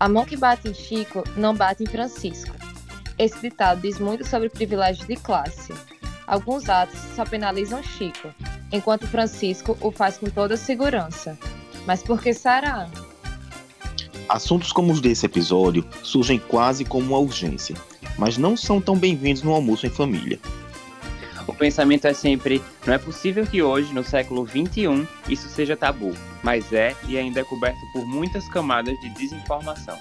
A mão que bate em Chico não bate em Francisco. Esse ditado diz muito sobre privilégios de classe. Alguns atos só penalizam Chico, enquanto Francisco o faz com toda segurança. Mas por que será? Assuntos como os desse episódio surgem quase como uma urgência, mas não são tão bem-vindos no almoço em família. Pensamento é sempre: não é possível que hoje, no século XXI, isso seja tabu, mas é e ainda é coberto por muitas camadas de desinformação.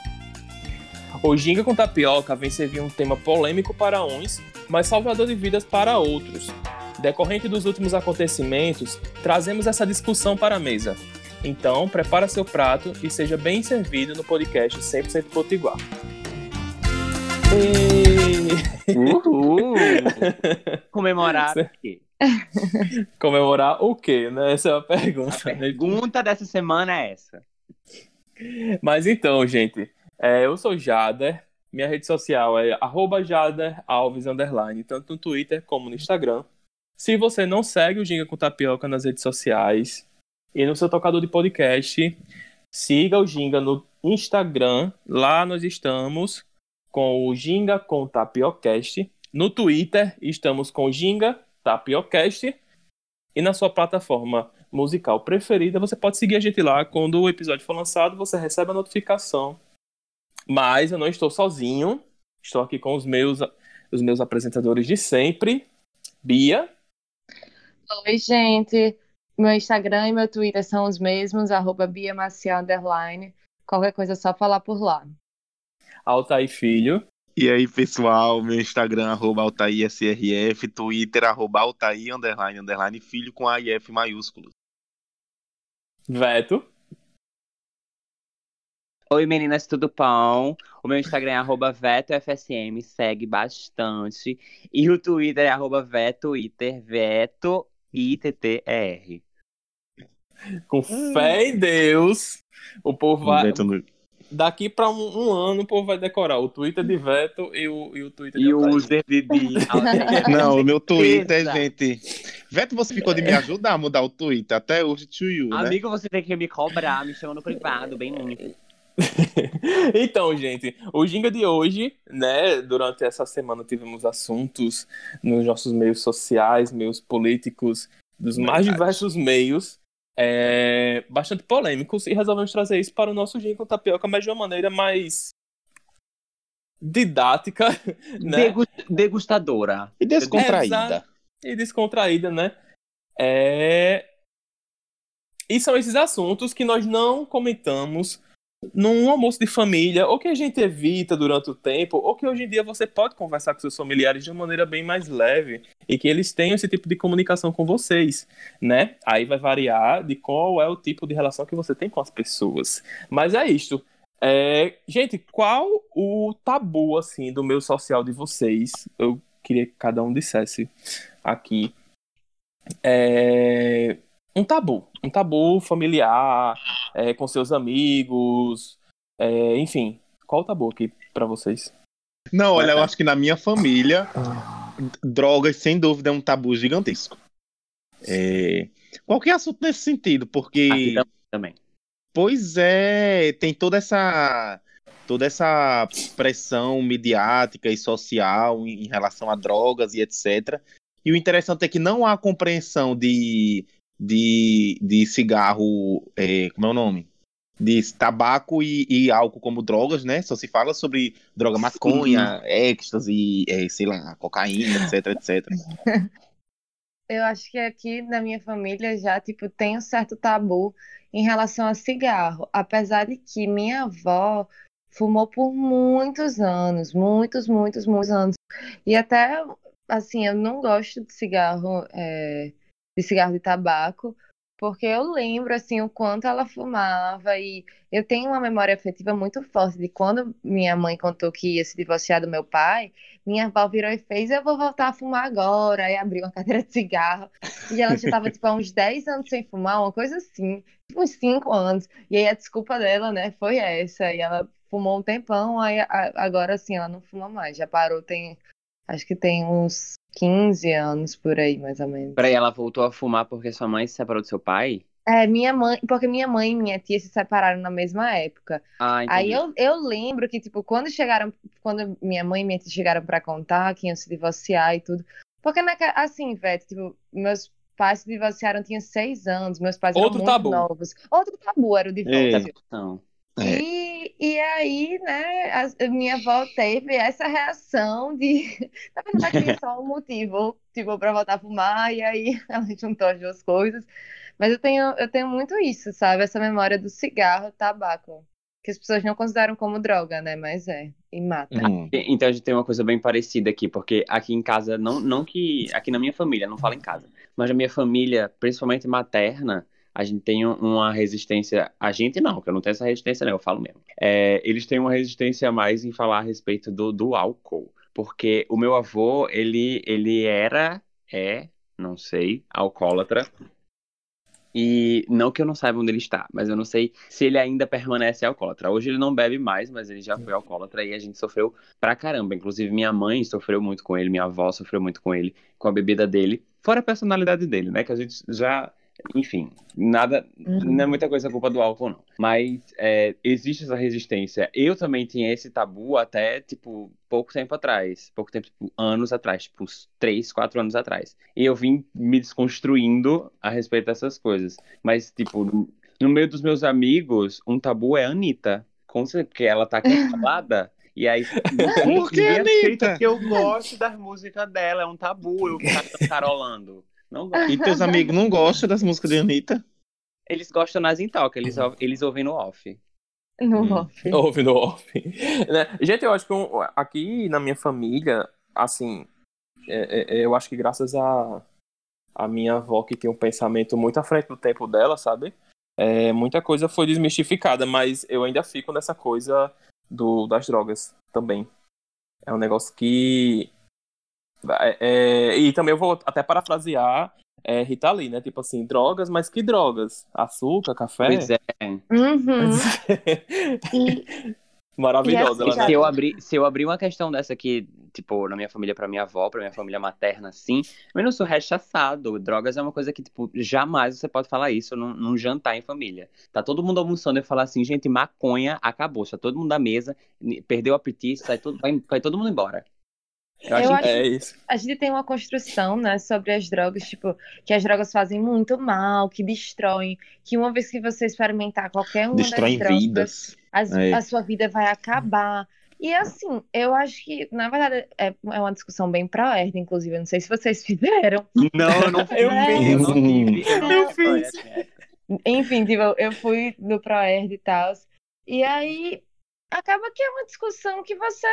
O ginga com tapioca vem servir um tema polêmico para uns, mas salvador de vidas para outros. Decorrente dos últimos acontecimentos, trazemos essa discussão para a mesa. Então, prepara seu prato e seja bem servido no podcast 100% Potiguar. Uhul! Comemorar o quê? Comemorar o quê, né? Essa é a pergunta. A pergunta dessa semana é essa. Mas então, gente, é, eu sou Jader, minha rede social é @jaderalves tanto no Twitter como no Instagram. Se você não segue o Ginga com Tapioca nas redes sociais e no seu tocador de podcast, siga o Ginga no Instagram. Lá nós estamos com o Ginga com Tapiocast. No Twitter estamos com o Ginga Tapiocast. E na sua plataforma musical preferida, você pode seguir a gente lá. Quando o episódio for lançado, você recebe a notificação. Mas eu não estou sozinho. Estou aqui com os meus, os meus apresentadores de sempre. Bia. Oi, gente. Meu Instagram e meu Twitter são os mesmos, arroba Bia. Qualquer coisa é só falar por lá. Altair Filho. E aí, pessoal, meu Instagram, arroba AltairSRF, Twitter, arroba Altair, underline, underline, filho com AIF maiúsculo. Veto. Oi meninas, tudo bom? O meu Instagram é arroba VetoFSM, segue bastante. E o Twitter é arroba VetoItter, Veto I-T-T-E-R. Com fé em Deus, o povo vai... Daqui pra um, um ano o povo vai decorar o Twitter de Veto e o, e o Twitter E de o Altair. user de, de. Não, o meu Twitter, gente. Veto, você ficou de me ajudar a mudar o Twitter até hoje, to you, né? Amigo, você tem que me cobrar, me chama no privado, bem muito. então, gente, o Ginga de hoje, né? Durante essa semana tivemos assuntos nos nossos meios sociais, meios políticos, dos mais diversos meios, é, bastante polêmicos, e resolvemos trazer isso para o nosso Ginga com Tapioca, mas de uma maneira mais didática, né? Degu- Degustadora. E descontraída. E descontraída, né? É... E são esses assuntos que nós não comentamos num almoço de família, ou que a gente evita durante o tempo, ou que hoje em dia você pode conversar com seus familiares de uma maneira bem mais leve e que eles tenham esse tipo de comunicação com vocês, né? Aí vai variar de qual é o tipo de relação que você tem com as pessoas. Mas é isto. É, gente, qual o tabu assim do meio social de vocês? Eu queria que cada um dissesse aqui. É, um tabu, um tabu familiar, é, com seus amigos, é, enfim. Qual o tabu aqui pra vocês? Não, olha, eu acho que na minha família, drogas, sem dúvida, é um tabu gigantesco. É... Qualquer assunto nesse sentido, porque. Também. Pois é, tem toda essa toda essa pressão midiática e social em em relação a drogas e etc. E o interessante é que não há compreensão de, de, de cigarro, é, como é o nome? De tabaco e, e álcool como drogas, né? Só se fala sobre droga maconha, êxtase, é, sei lá, cocaína, etc, etc. Eu acho que aqui na minha família já, tipo, tem um certo tabu em relação a cigarro. Apesar de que minha avó fumou por muitos anos, muitos, muitos, muitos anos. E até, assim, eu não gosto de cigarro, é, de cigarro de tabaco, porque eu lembro, assim, o quanto ela fumava e eu tenho uma memória afetiva muito forte de quando minha mãe contou que ia se divorciar do meu pai, minha avó virou e fez, eu vou voltar a fumar agora, aí abriu uma cadeira de cigarro, e ela já tava, tipo, há uns 10 anos sem fumar, uma coisa assim, tipo, uns 5 anos, e aí a desculpa dela, né, foi essa, e ela fumou um tempão, aí agora, assim, ela não fuma mais, já parou, tem, acho que tem uns 15 anos por aí, mais ou menos. Peraí, ela voltou a fumar porque sua mãe se separou do seu pai? É, minha mãe, porque minha mãe e minha tia se separaram na mesma época. Ah, Aí entendi. eu, eu lembro que, tipo, quando chegaram, quando minha mãe e minha tia chegaram pra contar que iam se divorciar e tudo. Porque, naquela, assim, velho, tipo, meus pais se divorciaram, tinha seis anos, meus pais eram Outro muito tabu. novos. Outro tabu era o divórcio. Não. É. E, e aí, né, a, minha avó teve essa reação de. Na verdade, tinha só um motivo, tipo, pra voltar a fumar, e aí ela juntou as duas coisas. Mas eu tenho, eu tenho muito isso, sabe? Essa memória do cigarro, tabaco. Que as pessoas não consideram como droga, né? Mas é, e mata. Hum. Então a gente tem uma coisa bem parecida aqui, porque aqui em casa, não, não que. Aqui na minha família, não falo em casa, mas na minha família, principalmente materna, a gente tem um- uma resistência. A gente não, que eu não tenho essa resistência, não, eu falo mesmo. É, eles têm uma resistência mais em falar a respeito do, do álcool. Porque o meu avô, ele, ele era, é, não sei, alcoólatra. E não que eu não saiba onde ele está, mas eu não sei se ele ainda permanece alcoólatra. Hoje ele não bebe mais, mas ele já foi alcoólatra e a gente sofreu pra caramba. Inclusive, minha mãe sofreu muito com ele, minha avó sofreu muito com ele, com a bebida dele. Fora a personalidade dele, né? Que a gente já. Enfim, nada. Não é muita coisa culpa do álcool, não. Mas é, existe essa resistência. Eu também tinha esse tabu até, tipo, pouco tempo atrás. Pouco tempo, tipo, anos atrás. Tipo, uns 3, 4 anos atrás. E eu vim me desconstruindo a respeito dessas coisas. Mas, tipo, no- no meio dos meus amigos, um tabu é a Anitta. Com certeza, porque ela tá calada. E aí, Por que, Anitta? que eu gosto das músicas dela. É um tabu eu ficar cantarolando. Não gosto. E teus amigos não gostam das músicas de Anitta? Eles gostam nas em eles, eles ouvem no off. No Hum. off. Ouve no off. Né? Gente, eu acho que um- aqui na minha família, assim, é- é- eu acho que graças a, a minha avó, que tem um pensamento muito à frente do tempo dela, sabe? É, muita coisa foi desmistificada, mas eu ainda fico nessa coisa do, das drogas também. É um negócio que. É- é- e também eu vou até parafrasear é, Rita Lee, né? Tipo assim, drogas, mas que drogas? Açúcar, café? Pois é. Uhum. Maravilhosa. E ela, assim, né? Se eu, abrir, se eu abrir uma questão dessa aqui, tipo, na minha família, pra minha avó, pra minha família materna, assim, eu não sou rechaçado. Drogas é uma coisa que, tipo, jamais você pode falar isso num, num jantar em família. Tá todo mundo almoçando e falar assim, gente, maconha acabou. Está todo mundo da mesa, perdeu o apetite, sai todo, vai, vai todo mundo embora. Eu, Eu acho É isso. A gente tem uma construção, né, sobre as drogas, tipo, que as drogas fazem muito mal, que destroem, que uma vez que você experimentar qualquer uma Destroem das drogas, vidas. as- É. a sua vida vai acabar. E assim, eu acho que, na verdade, é, é uma discussão bem pró-herda, inclusive, eu não sei se vocês fizeram. Não, eu não Eu fiz, eu não tive. Eu, não Eu fui fiz. Enfim, tipo, eu- eu fui no Proerd e tal. E aí acaba que é uma discussão que você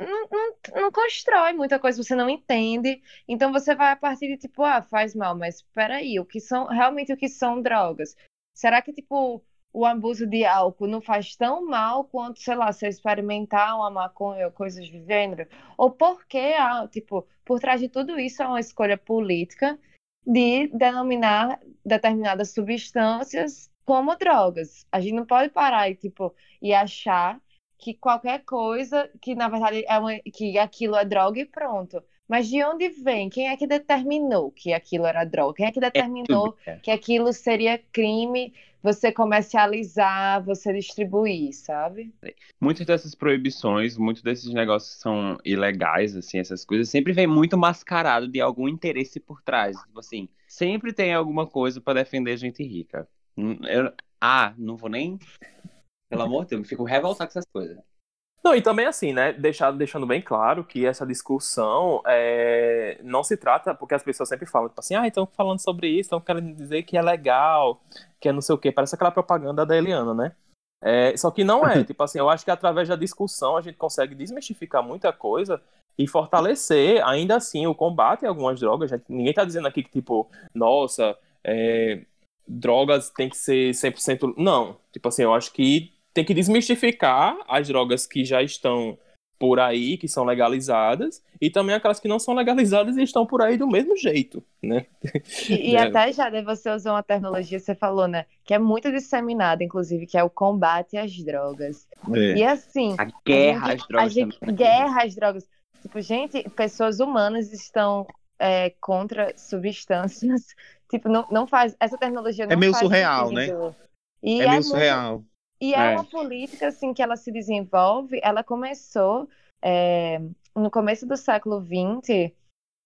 não, não, não constrói muita coisa, você não entende. Então você vai a partir de tipo, ah, faz mal, mas peraí, o que são realmente o que são drogas? Será que, tipo, o abuso de álcool não faz tão mal quanto, sei lá, você experimentar uma maconha ou coisas do gênero? Ou porque, ah, tipo, por trás de tudo isso é uma escolha política de denominar determinadas substâncias como drogas. A gente não pode parar e, tipo, e achar que qualquer coisa, que na verdade é uma, que aquilo é droga e pronto. Mas de onde vem? Quem é que determinou que aquilo era droga? Quem é que determinou Tudo, é. que aquilo seria crime você comercializar, você distribuir, sabe? Muitas dessas proibições, muitos desses negócios que são ilegais, assim, essas coisas, sempre vem muito mascarado de algum interesse por trás. Tipo assim, sempre tem alguma coisa pra defender gente rica. Hum, eu- ah, não vou nem. Pelo amor de Deus, eu fico revoltado com essas coisas. Não, e também assim, né? Deixar, deixando bem claro que essa discussão é, não se trata, porque as pessoas sempre falam, tipo assim, ah, estão falando sobre isso, estão querendo dizer que é legal, que é não sei o quê. Parece aquela propaganda da Eliana, né? É, só que não é. tipo assim, eu acho que através da discussão a gente consegue desmistificar muita coisa e fortalecer, ainda assim, o combate a algumas drogas. Gente, ninguém tá dizendo aqui que, tipo, nossa, é, drogas tem que ser 100%. Não. Tipo assim, eu acho que tem que desmistificar as drogas que já estão por aí, que são legalizadas, e também aquelas que não são legalizadas e estão por aí do mesmo jeito, né? E, e É. até já né, você usou uma tecnologia, você falou, né? Que é muito disseminada, inclusive, que é o combate às drogas. É. E assim, A guerra a às drogas a gente, né? guerra às drogas. Tipo, gente, pessoas humanas estão é, contra substâncias. Tipo, não, não faz. Essa tecnologia não É meio faz surreal, né? sentido. E é meio muito- surreal. E é, É. uma política assim que ela se desenvolve. Ela começou é, no começo do século XX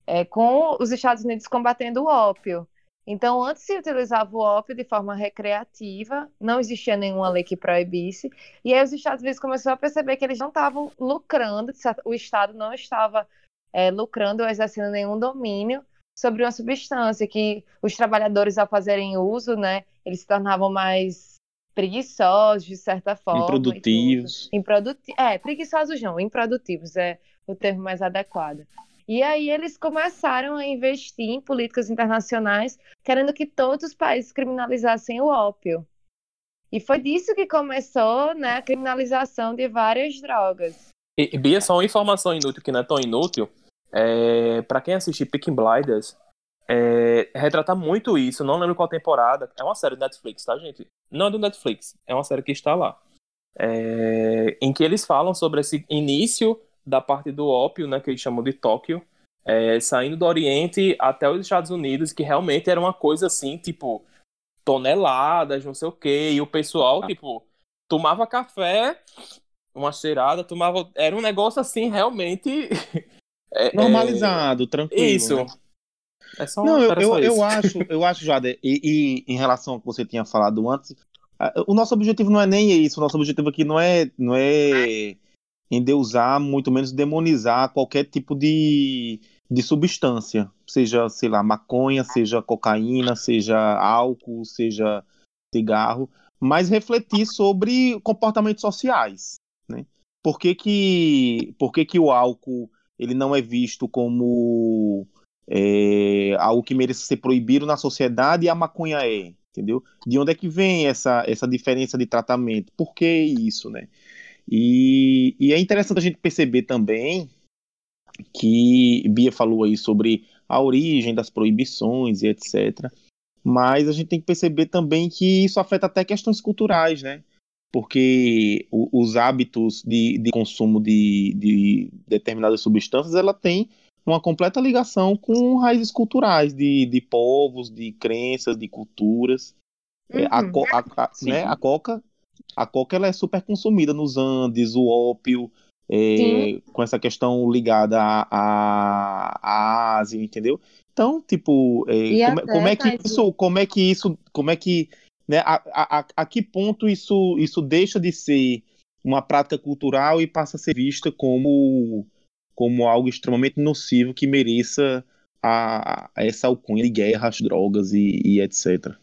é, com os Estados Unidos combatendo o ópio. Então, antes se utilizava o ópio de forma recreativa, não existia nenhuma lei que proibisse. E aí os Estados Unidos começaram a perceber que eles não estavam lucrando, o Estado não estava é, lucrando ou exercendo nenhum domínio sobre uma substância que os trabalhadores, ao fazerem uso, né, eles se tornavam mais preguiçosos, de certa forma. Improdutivos. Improduti é, preguiçosos não, improdutivos é o termo mais adequado. E aí eles começaram a investir em políticas internacionais, querendo que todos os países criminalizassem o ópio. E foi disso que começou, né, a criminalização de várias drogas. E, e, Bia, só uma informação inútil que não é tão inútil. É, para quem assistir Peaky Blinders, é, retrata muito isso. Não lembro qual temporada. É uma série do Netflix, tá, gente? Não é do Netflix. É uma série que está lá. É, em que eles falam sobre esse início da parte do ópio, né, que eles chamam de Tóquio, é, saindo do Oriente até os Estados Unidos, que realmente era uma coisa assim, tipo, toneladas, não sei o quê. E o pessoal, tipo, tomava café, uma cheirada, tomava. Era um negócio assim, realmente. é- é- Normalizado, tranquilo. Isso. né? É só, Não, eu, eu, eu acho, eu acho, Jade, e, e em relação ao que você tinha falado antes, o nosso objetivo não é nem isso, o nosso objetivo aqui não é, não é endeusar, muito menos demonizar qualquer tipo de, de substância, seja, sei lá, maconha, seja cocaína, seja álcool, seja cigarro, mas refletir sobre comportamentos sociais, né? Por que que, por que que o álcool ele não é visto como é, algo que mereça ser proibido na sociedade e a maconha é, entendeu? De onde é que vem essa, essa diferença de tratamento? Por que isso, né? E, e é interessante a gente perceber também que Bia falou aí sobre a origem das proibições e etc. Mas a gente tem que perceber também que isso afeta até questões culturais, né? Porque o- os hábitos de, de consumo de, de determinadas substâncias, ela tem uma completa ligação com raízes culturais de, de povos, de crenças, de culturas. É, a, Uhum. co- a- a- né, a coca, a coca ela é super consumida nos Andes, o ópio, é, com essa questão ligada à, à, à Ásia, entendeu? Então, tipo, é, E como, é- como é que isso, como é que isso, como é que, né, a, a, a- a que ponto isso, isso deixa de ser uma prática cultural e passa a ser vista como, como algo extremamente nocivo que mereça a, a essa alcunha de guerras, drogas e, e etc.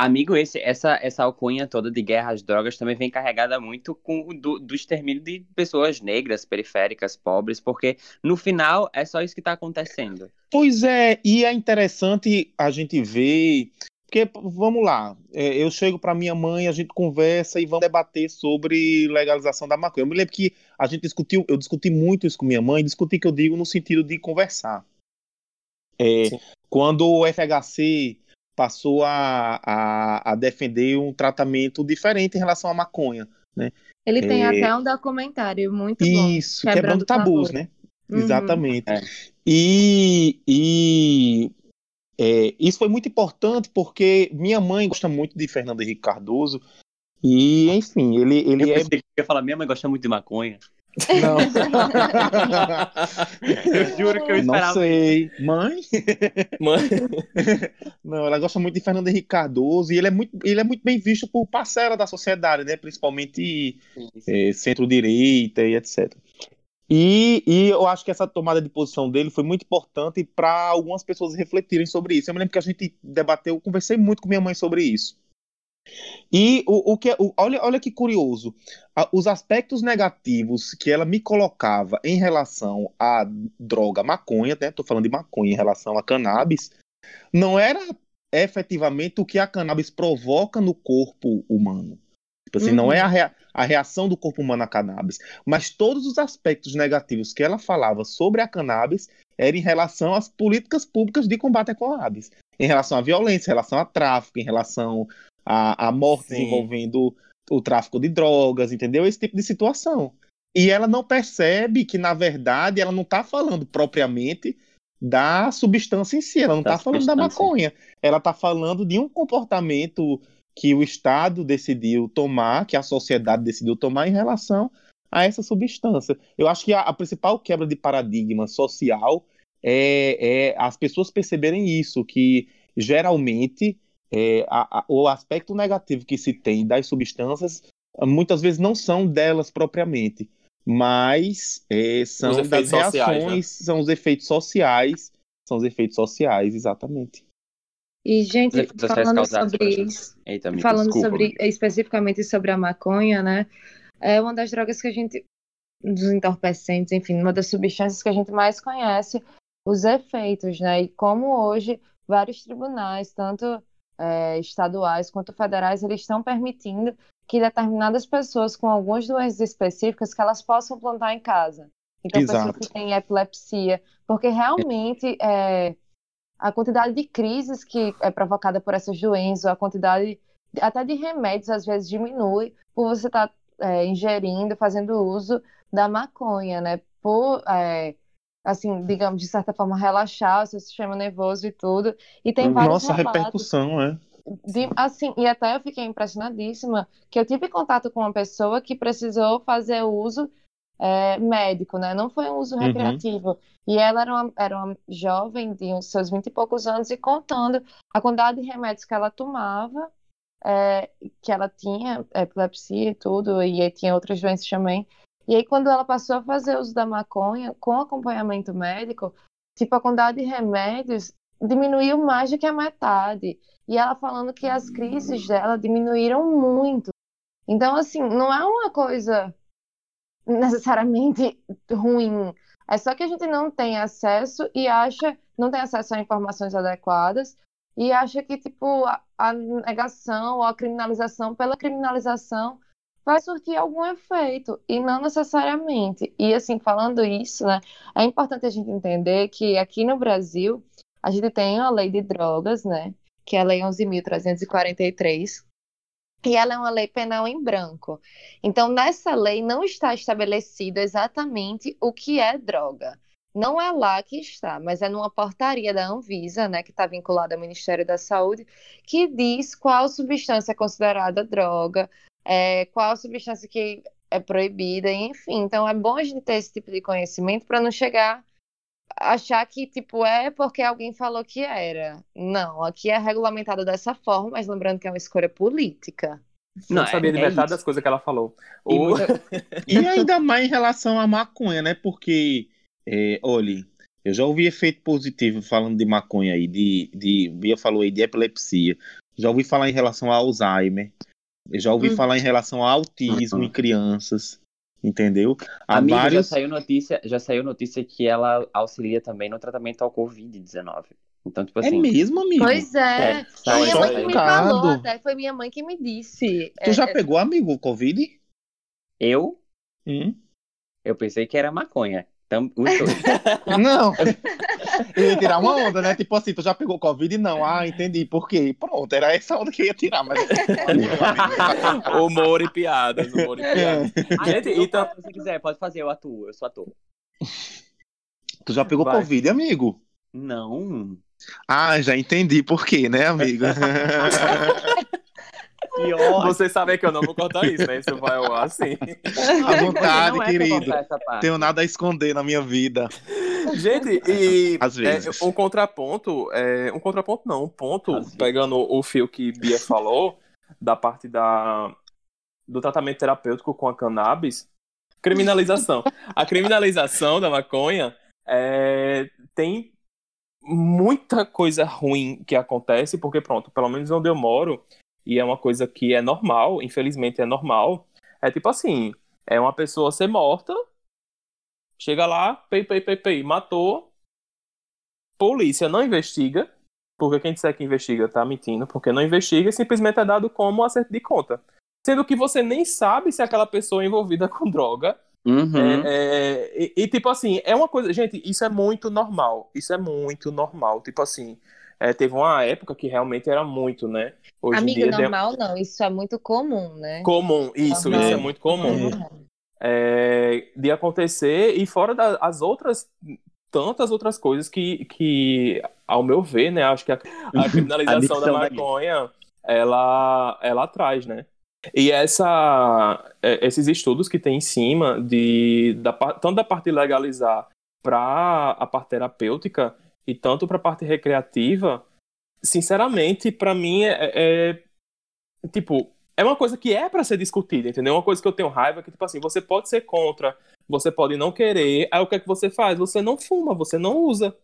Amigo, esse, essa, essa alcunha toda de guerra às drogas também vem carregada muito com do, do extermínio de pessoas negras, periféricas, pobres, porque no final é só isso que tá acontecendo. Pois é, e é interessante a gente ver, porque vamos lá, é, eu chego para minha mãe, a gente conversa e vamos debater sobre legalização da maconha. Eu me lembro que a gente discutiu, eu discuti muito isso com minha mãe, discuti que eu digo no sentido de conversar. É, quando o FHC passou a, a, a defender um tratamento diferente em relação à maconha. Ele tem É. até um documentário muito bom. Isso, Quebrando quebrando tabus, tabus. né? Uhum. Exatamente. É. E, e é, isso foi muito importante porque minha mãe gosta muito de Fernando Henrique Cardoso. E, enfim, ele, ele Eu é. pensei que ia falar, minha mãe gosta muito de maconha. Não, Eu juro que eu não esperava. sei. Mãe? Mano, Não, ela gosta muito de Fernando Henrique Cardoso e ele é muito, ele é muito bem visto por parcela da sociedade, né? Principalmente é, centro-direita e etc. E, e eu acho que essa tomada de posição dele foi muito importante para algumas pessoas refletirem sobre isso. Eu me lembro que a gente debateu, eu conversei muito com minha mãe sobre isso. E o, o que é- o- olha, olha que curioso, os aspectos negativos que ela me colocava em relação à droga maconha, né? Tô falando de maconha em relação a cannabis, não era efetivamente o que a cannabis provoca no corpo humano. Tipo assim, não Uhum. é a, rea- a reação do corpo humano à cannabis, mas todos os aspectos negativos que ela falava sobre a cannabis eram em relação às políticas públicas de combate à cannabis, em relação à violência, em relação a tráfico, em relação a, a mortes Sim. envolvendo o tráfico de drogas, entendeu? Esse tipo de situação. E ela não percebe que, na verdade, ela não está falando propriamente da substância em si. Ela não está falando da maconha. Ela está falando de um comportamento que o Estado decidiu tomar, que a sociedade decidiu tomar em relação a essa substância. Eu acho que a, a principal quebra de paradigma social é, é as pessoas perceberem isso, que geralmente é, a- a- o aspecto negativo que se tem das substâncias muitas vezes não são delas propriamente, mas é, são das efeitos sociais, né? reações, são os efeitos sociais, são os efeitos sociais, exatamente. E, gente, falando sobre isso, Eita, amigo, falando desculpa. sobre especificamente sobre a maconha, né? É uma das drogas que a gente, dos entorpecentes, enfim, uma das substâncias que a gente mais conhece os efeitos, né? E como hoje vários tribunais, tanto é, estaduais quanto federais, eles estão permitindo que determinadas pessoas com algumas doenças específicas que elas possam plantar em casa. Então, pessoas Exato. que têm epilepsia, porque realmente é, a quantidade de crises que é provocada por essas doenças, a quantidade até de remédios às vezes diminui por você estar ingerindo, fazendo uso da maconha, né? Por, é, assim, digamos, de certa forma, relaxar o seu sistema nervoso e tudo. E tem Uhum. vários Nossa, repercussão, é. de- assim, e até eu fiquei impressionadíssima que eu tive contato com uma pessoa que precisou fazer uso é, médico, né? Não foi um uso Uhum. E ela era uma, era uma jovem de uns seus vinte e poucos anos e contando a quantidade de remédios que ela tomava, é, que ela tinha epilepsia e tudo, e aí tinha outras doenças também. E aí, quando ela passou a fazer uso da maconha com acompanhamento médico, tipo, a quantidade de remédios diminuiu mais do que a metade. E ela falando que as crises dela diminuíram muito. Então, assim, não é uma coisa necessariamente ruim. É só que a gente não tem acesso e acha, não tem acesso a informações adequadas e acha que, tipo, a, a negação ou a criminalização pela criminalização vai surtir algum efeito e não necessariamente. E, assim, falando isso, né, é importante a gente entender que aqui no Brasil a gente tem a lei de drogas, né, que é a lei 11.343, e ela é uma lei penal em branco. Então, nessa lei não está estabelecido exatamente o que é droga. Não é lá que está, mas é numa portaria da Anvisa, né, que está vinculada ao Ministério da Saúde, que diz qual substância é considerada droga, é, qual substância que é proibida, enfim. Então, é bom a gente ter esse tipo de conhecimento para não chegar achar que, tipo, é porque alguém falou que era. Não, aqui é regulamentado dessa forma, mas lembrando que é uma escolha política. Não, Não, sabia é- de é metade isso. das coisas que ela falou. E O- muita- E ainda mais em relação à maconha, né? Porque, é, olha, eu já ouvi efeito positivo falando de maconha aí, de, de Bia falou aí de epilepsia. Já ouvi falar em relação a Alzheimer. Eu já ouvi Hum. falar em relação a autismo Uhum. em crianças. Entendeu? Há Amigo, vários. já saiu notícia, já saiu notícia que ela auxilia também no tratamento ao Covid-19. Então, tipo É assim, mesmo, amigo? Pois é. É, Foi minha mãe que me falou, até foi minha mãe que me disse. Tu já É, é, pegou, amigo, Covid? eu, Hum? eu pensei que era maconha. Então, os dois. Não. Eu ia tirar uma onda, né? Tipo assim, tu já pegou Covid? Não. Ah, entendi. Por quê? Pronto, era essa onda que eu ia tirar, mas. Humor e piadas, humor e piadas. Ah, Gente, então, então- Se você quiser, pode fazer, eu atuo, eu sou ator. Tu já pegou Vai. Covid, amigo? Não. Ah, já entendi por quê, né, amigo? Que ódio. Você sabe que eu não vou cortar isso, né? Isso vai ao ar assim. À vontade, Não é querido. parte. Tenho nada a esconder na minha vida. Gente, e Às vezes. é, um contraponto, é, um contraponto não, um ponto, Às vezes. pegando o fio que Bia falou, da parte da, do tratamento terapêutico com a cannabis, criminalização. A criminalização da maconha é, tem muita coisa ruim que acontece, porque pronto, pelo menos onde eu moro, e é uma coisa que é normal, infelizmente é normal, é tipo assim, é uma pessoa ser morta, chega lá, pei, pei, pei, pei, matou, polícia não investiga, porque quem disser que investiga tá mentindo, porque não investiga e simplesmente é dado como acerto de conta. Sendo que você nem sabe se aquela pessoa é envolvida com droga, Uhum. é, é, e, e, tipo assim, é uma coisa. Gente, isso é muito normal. Isso é muito normal. Tipo assim, é, teve uma época que realmente era muito, né? Hoje Amigo, em dia deu- normal não, isso é muito comum, né? comum. Isso, Normal. isso é muito comum. Normal. É, de acontecer. E fora das outras tantas outras coisas que, que ao meu ver, né, acho que a, a criminalização da Adicção da maconha, ela, ela traz, né? E essa, é, esses estudos que tem em cima, de, da, tanto da parte de legalizar para a parte terapêutica e tanto para a parte recreativa, sinceramente, para mim é, é- tipo é uma coisa que é para ser discutida, entendeu? Uma coisa que eu tenho raiva é que tipo assim, você pode ser contra, você pode não querer, aí o que é que você faz? Você não fuma, você não usa,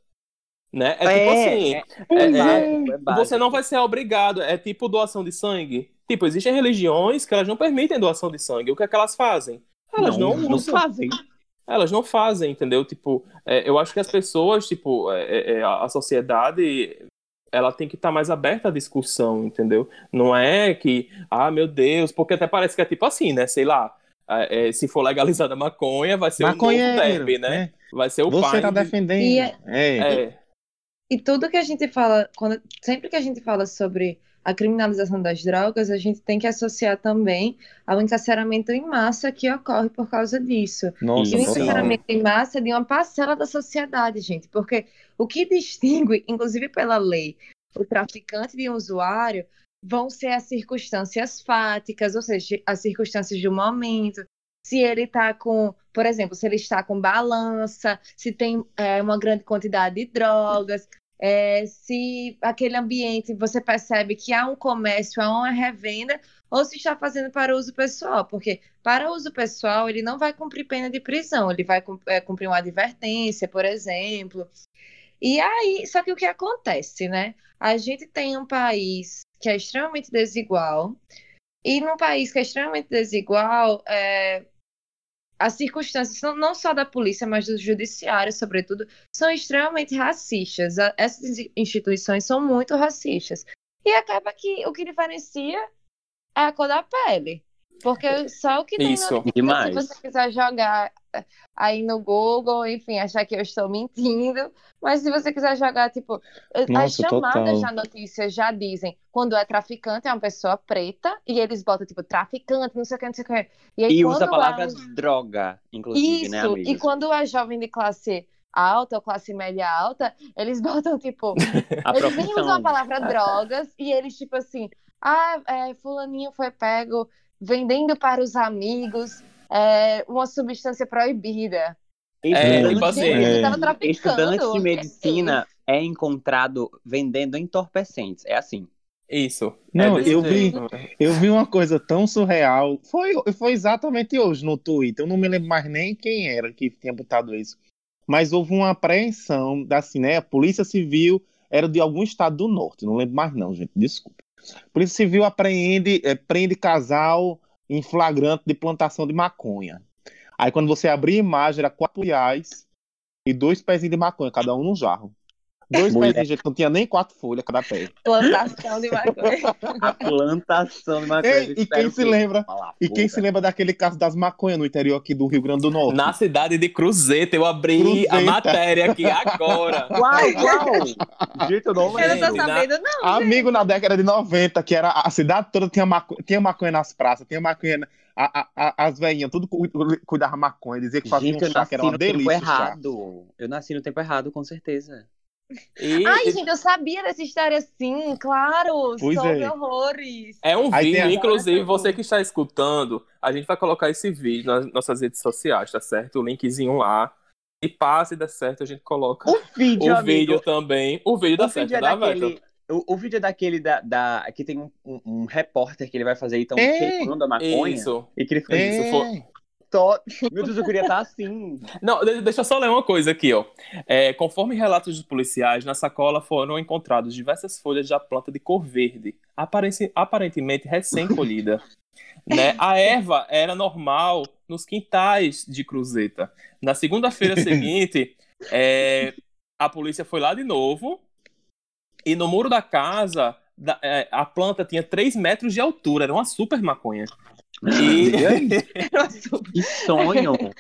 né? É, tipo assim, é, é- é é- é você não vai ser obrigado, é tipo doação de sangue. Tipo, existem religiões que elas não permitem doação de sangue. O que é que elas fazem? Elas não, não usam. fazem. Elas não fazem, entendeu? Tipo, é, eu acho que as pessoas, tipo, é, é, a a sociedade, ela tem que estar mais aberta à discussão, entendeu? Não é que, ah, meu Deus, porque até parece que é tipo assim, né? Sei lá, é, é, se for legalizada a maconha, vai ser o derby, né? né? Vai ser o Você pai tá de- defendendo. E é- É. É, E tudo que a gente fala, quando, sempre que a gente fala sobre a criminalização das drogas, a gente tem que associar também ao encarceramento em massa que ocorre por causa disso. Nossa, E o encarceramento em massa é de uma parcela da sociedade, gente, porque o que distingue, inclusive pela lei, o traficante de um usuário vão ser as circunstâncias fáticas, ou seja, as circunstâncias do momento. Se ele está com, por exemplo, se ele está com balança, se tem é, uma grande quantidade de drogas, é, se aquele ambiente você percebe que há um comércio, há uma revenda, ou se está fazendo para uso pessoal, porque para uso pessoal ele não vai cumprir pena de prisão, ele vai é, cumprir uma advertência, por exemplo. E aí, só que o que acontece, né? A gente tem um país que é extremamente desigual, e num país que é extremamente desigual, é, as circunstâncias, não, só da polícia, mas do judiciário, sobretudo, são extremamente racistas. Essas instituições são muito racistas. E acaba que o que diferencia é a cor da pele. Porque só o que tem Isso. no Demais. se você quiser jogar aí no Google, enfim, achar que eu estou mentindo, mas se você quiser jogar, tipo, eh, as Nossa, chamadas total. já notícias já dizem quando é traficante é uma pessoa preta e eles botam, tipo, traficante, não sei o que, não sei o que. E, aí, E usa a palavra é um- droga, inclusive, né, Isso, amigos? e quando é jovem de classe alta ou classe média alta, eles botam, tipo, A eles nem usam a palavra drogas e eles, tipo assim, ah, é, fulaninho foi pego vendendo para os amigos é, uma substância proibida. É, Estudante, tipo assim, é. ele tava traficando. estudante de ok? medicina é encontrado vendendo entorpecentes. É assim. isso. Não, É eu vi-. Eu vi uma coisa tão surreal. Foi, foi exatamente hoje no Twitter. Eu não me lembro mais nem quem era que tinha botado isso. Mas houve uma apreensão da assim, né? A Polícia Civil era de algum estado do norte. Não lembro mais, não, gente. Desculpa. Polícia Civil apreende, eh, prende casal em flagrante de plantação de maconha. Aí quando você abria a imagem, era quatro reais e dois pezinhos de maconha, cada um num jarro. Dois Mulher. pezinhos, gente, não tinha nem quatro folhas cada pé. Plantação de maconha. A plantação de maconha. Ei, e quem se lembra? E quem se lembra daquele caso das maconhas no interior aqui do Rio Grande do Norte? Na cidade de Cruzeta, eu abri Cruzeta. a matéria aqui agora. Uau, uau! Gente, eu não Eu não tô lembro. sabendo, não. Amigo, na década de 90, que era a cidade toda tinha, maco... tinha maconha nas praças, tinha maconha. na- A, a, a- as velhinhas, tudo cu- cuidava maconha, dizia que fazia Gente, um chá, que era uma no tempo delícia. o chá. errado. Eu nasci no tempo errado, com certeza. E Ai, gente, eu sabia dessa história sim, claro. Pois Soube é. horrores. é um Aí vídeo, inclusive, você que está escutando, a gente vai colocar esse vídeo nas nossas redes sociais, tá certo? O linkzinho lá. E passe e der certo, a gente coloca O vídeo, o amigo, vídeo também. O vídeo dá o certo, vídeo é dá, daquele... O, o vídeo é daquele da, da- que tem um, um- um repórter que ele vai fazer então É, queimando a maconha. Isso. E que ele fica É. Isso Meu Deus, eu queria estar assim. Não, de- deixa eu só ler uma coisa aqui, ó. É, conforme relatos dos policiais, na sacola foram encontradas diversas folhas da planta de cor verde, aparente- aparentemente recém-colhida. né? A erva era normal nos quintais de Cruzeta. Na segunda-feira seguinte, é, a polícia foi lá de novo e no muro da casa da- é, a planta tinha 3 metros de altura, era uma super maconha. E, Que sonho.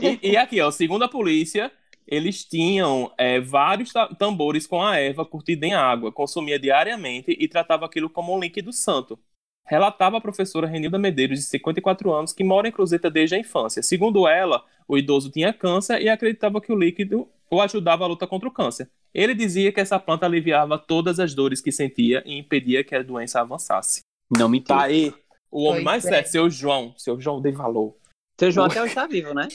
E, e aqui, ó, segundo a polícia, eles tinham é, vários ta- tambores com a erva curtida em água, consumia diariamente e tratava aquilo como um líquido santo. relatava a professora Renilda Medeiros, de 54 anos, que mora em Cruzeta desde a infância. Segundo ela, o idoso tinha câncer e acreditava que o líquido o ajudava a luta contra o câncer. Ele dizia que essa planta aliviava todas as dores que sentia e impedia que a doença avançasse. Não me Tá aí, o homem Pois mais é. certo, seu João. Seu João de valor. Seu João até hoje tá vivo, né?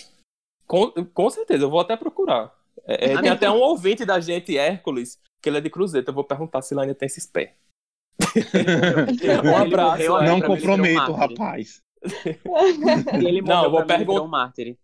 Com, com certeza, eu vou até procurar. É, é, tem até um ouvinte da gente, Hércules, que ele é de Cruzeta. Eu vou perguntar se ele ainda tem esses pés. Um abraço, morreu, Não comprometo, mártir. rapaz. E ele Não, morreu, eu vou pra mim, ele pergun- virou um mártir.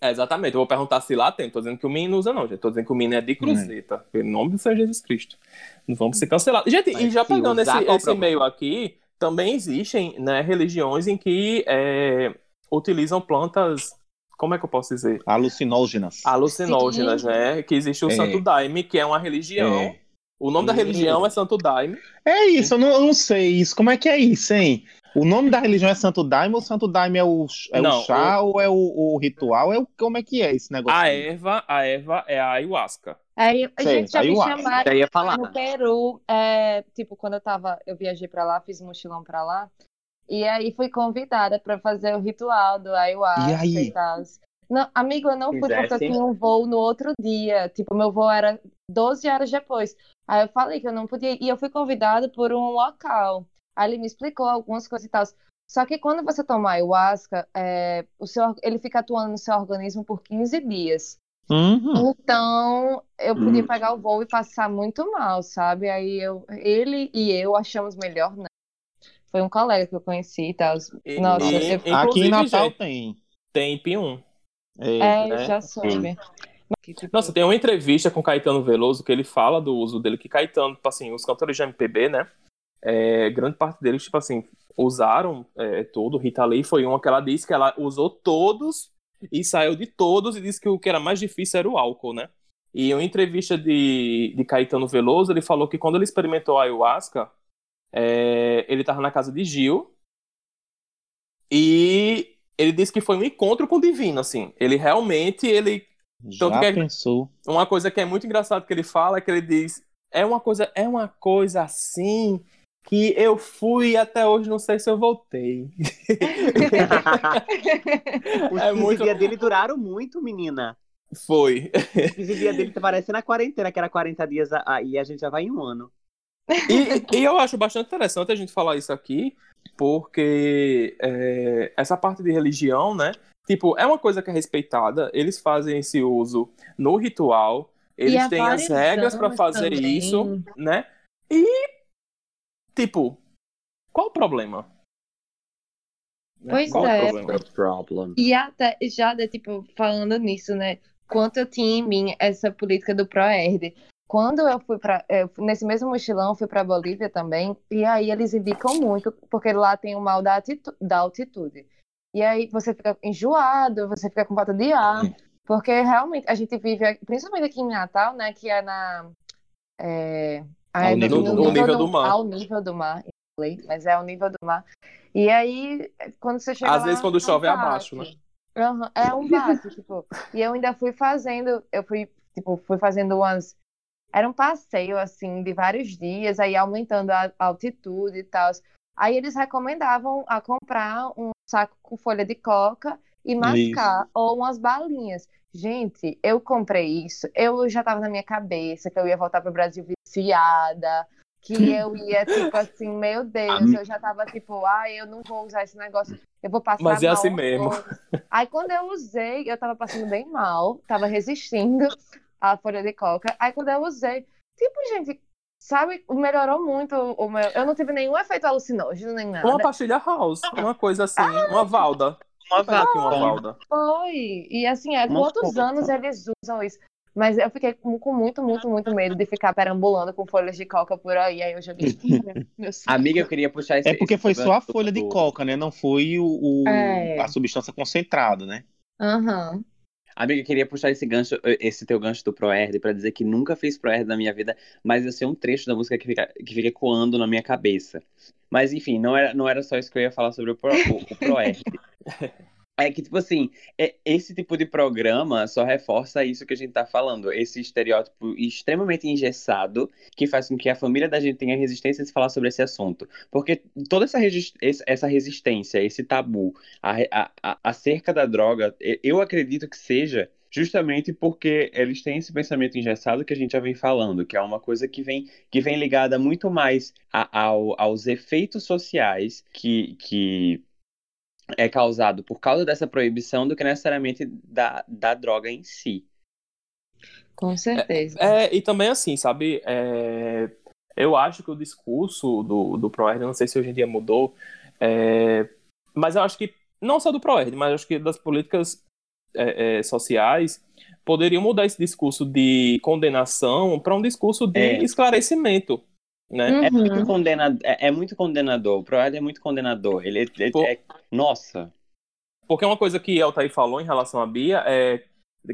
É, exatamente, eu vou perguntar se lá tem. Tô dizendo que o Mino não usa, não, gente. Tô dizendo que o Mino é de Cruzeta. Em nome do Senhor Jesus Cristo. Não vamos ser cancelados. Gente, Mas e já pegando esse, esse meio aqui, também existem né, religiões em que é, utilizam plantas. Como é que eu posso dizer? Alucinógenas. Alucinógenas, Sim. né? Que existe o É. Santo Daime, que é uma religião. É. O nome da religião é Santo Daime. É isso, eu não, eu não sei isso. Como é que é isso, hein? O nome da religião é Santo Daime ou Santo Daime é o, é Não, o chá ou é o, o ritual? É o, como é que é esse negócio? A erva, a erva é a ayahuasca. Aí, a Sei, gente já me chamaram ia falar. no Peru, é, tipo, quando eu tava, eu viajei pra lá, fiz um mochilão pra lá, e aí fui convidada pra fazer o ritual do ayahuasca E aí? e tal. Não, amigo, eu não fui porque eu Fizesse? tinha um voo no outro dia, tipo, meu voo era 12 horas depois. Aí eu falei que eu não podia, ir, e eu fui convidada por um local. Aí ele me explicou algumas coisas e tal. Só que quando você toma ayahuasca, é, o seu, ele fica atuando no seu organismo por 15 dias. Uhum. Então, eu podia Hum. pegar o voo e passar muito mal, sabe? Aí eu, ele e eu achamos melhor, né? Foi um colega que eu conheci e tal. E- Nossa, e- eu- Aqui inclusive, em Natal tem. tem P1. É, É, né? já soube. Tipo, Nossa, tem uma entrevista com Caetano Veloso que ele fala do uso dele, que Caetano, tipo assim, os cantores de MPB, né? é, grande parte deles, tipo assim, usaram é, todo. Rita Lee foi uma que ela disse que ela usou todos e saiu de todos e disse que o que era mais difícil era o álcool, né? E em uma entrevista de, de Caetano Veloso, ele falou que quando ele experimentou a ayahuasca, é, ele tava na casa de Gil e ele disse que foi um encontro com o divino, assim. Ele realmente, ele já Tanto que é- pensou. uma coisa que é muito engraçado que ele fala é que ele diz é uma coisa é uma coisa assim que eu fui e até hoje não sei se eu voltei Os É 15 muito- dias dele duraram muito, menina. foi Os 15 dias dele tá parecendo a quarentena, que era 40 dias aí, a gente já vai em um ano. e, e eu acho bastante interessante a gente falar isso aqui porque é, essa parte de religião né tipo é uma coisa que é respeitada eles fazem esse uso no ritual eles têm as regras para fazer também. isso né e tipo qual o problema Né? Pois Qual é. o problema? problem. E até, já, né, tipo, falando nisso, né? Quanto eu tinha em mim essa política do ProERD. Quando eu fui para nesse mesmo mochilão, eu fui para Bolívia também, e aí eles indicam muito, porque lá tem o mal da, atitu- da altitude. E aí você fica enjoado, você fica com falta de ar, porque realmente a gente vive, principalmente aqui em Natal, né, que é na. É, No- nível no do mar. Ao nível do mar. Ao nível do mar, mas é ao nível do mar. E aí, quando você chega Às lá, vezes quando não chove é abaixo, né? Aham, É um bate, tipo. E eu ainda fui fazendo, eu fui, tipo, fui fazendo umas. Era um passeio, assim, de vários dias, aí aumentando a a altitude e tal. Aí eles recomendavam a comprar um saco com folha de coca e mascar, ou umas balinhas. Gente, eu comprei isso, eu já tava na minha cabeça que eu ia voltar pro Brasil viciada, que eu ia, tipo assim, meu Deus, eu já tava tipo, ah, eu não vou usar esse negócio, eu vou passar Mas é assim mesmo. Aí quando eu usei, eu tava passando bem mal, tava resistindo à folha de coca. Aí quando eu usei, tipo, gente, sabe, melhorou muito o meu. Eu não tive nenhum efeito alucinógeno nem nada. Uma pastilha house, uma coisa assim, uma valda. Uma Pega aqui uma valda. Foi. E assim, há Uma quantos anos eles usam isso? Mas eu fiquei com com muito, muito, muito medo de ficar perambulando com folhas de coca por aí. Aí eu fora. Meu saco. Amiga, eu queria puxar esse. É porque esse foi só a folha de coca, né? Não foi o, o- É. a substância concentrada, né? Aham. Amiga, queria puxar esse gancho, esse teu gancho do ProErd pra dizer que nunca fiz ProErd na minha vida, mas eu sei um trecho da música que fica, que fica ecoando na minha cabeça. Mas enfim, não era, não era só isso que eu ia falar sobre o, Pro. É que, tipo assim, é- esse tipo de programa só reforça isso que a gente tá falando, esse estereótipo extremamente engessado que faz com que a família da gente tenha resistência de falar sobre esse assunto. Porque toda essa, esse- essa resistência, esse tabu a- a- acerca da droga, eu acredito que seja justamente porque eles têm esse pensamento engessado que a gente já vem falando, que é uma coisa que vem, que vem ligada muito mais a- ao- aos efeitos sociais que, que é causado por causa dessa proibição do que necessariamente da, da droga em si. Com certeza. É, e também assim, sabe? é, eu acho que o discurso do, do ProErd, não sei se hoje em dia mudou, é, mas eu acho que, não só do ProErd, mas eu acho que das políticas é, é, sociais, poderiam mudar esse discurso de condenação para um discurso de É. esclarecimento, né? É Uhum. muito condenador, é, é muito condenador. O Proerd é muito condenador. Ele, ele- Pô. é, nossa. Porque uma coisa que Altair falou em relação à Bia é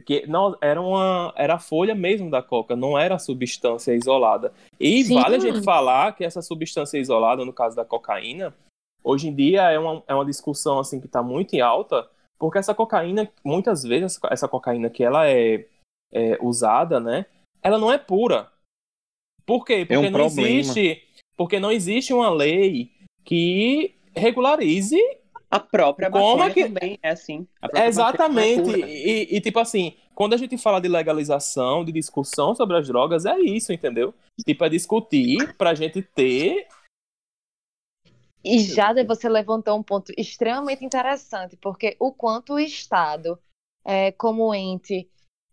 que não, era, uma, era a folha mesmo da coca, não era a substância isolada. E Sim. vale a gente falar que essa substância isolada, no caso da cocaína, hoje em dia é uma, é uma discussão assim que está muito em alta, porque essa cocaína, muitas vezes, essa cocaína que ela é, é usada, né, ela não é pura. Por quê? Porque um não problema. existe, porque não existe uma lei que regularize A própria Como maconha é que- também é assim. A própria Exatamente. é. E, e, tipo assim, quando a gente fala de legalização, de discussão sobre as drogas, é isso, entendeu? Tipo, é discutir pra gente ter. E Jada, você levantou um ponto extremamente interessante, porque o quanto o Estado, é, como ente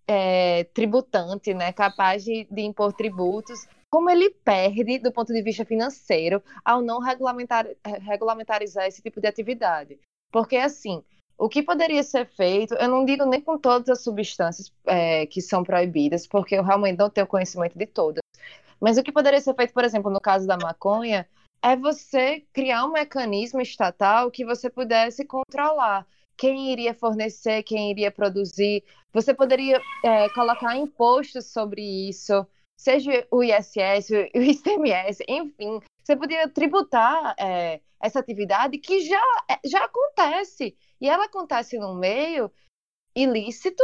é, tributante, né, capaz de, de impor tributos, como ele perde do ponto de vista financeiro ao não regulamentar, regulamentarizar esse tipo de atividade. Porque, assim, o que poderia ser feito, eu não digo nem com todas as substâncias é, que são proibidas, porque eu realmente não tenho conhecimento de todas, mas o que poderia ser feito, por exemplo, no caso da maconha, é você criar um mecanismo estatal que você pudesse controlar quem iria fornecer, quem iria produzir. Você poderia é, colocar impostos sobre isso, seja o ISS, o ICMS, enfim. Você poderia tributar é, essa atividade que já, já acontece. E ela acontece no meio ilícito,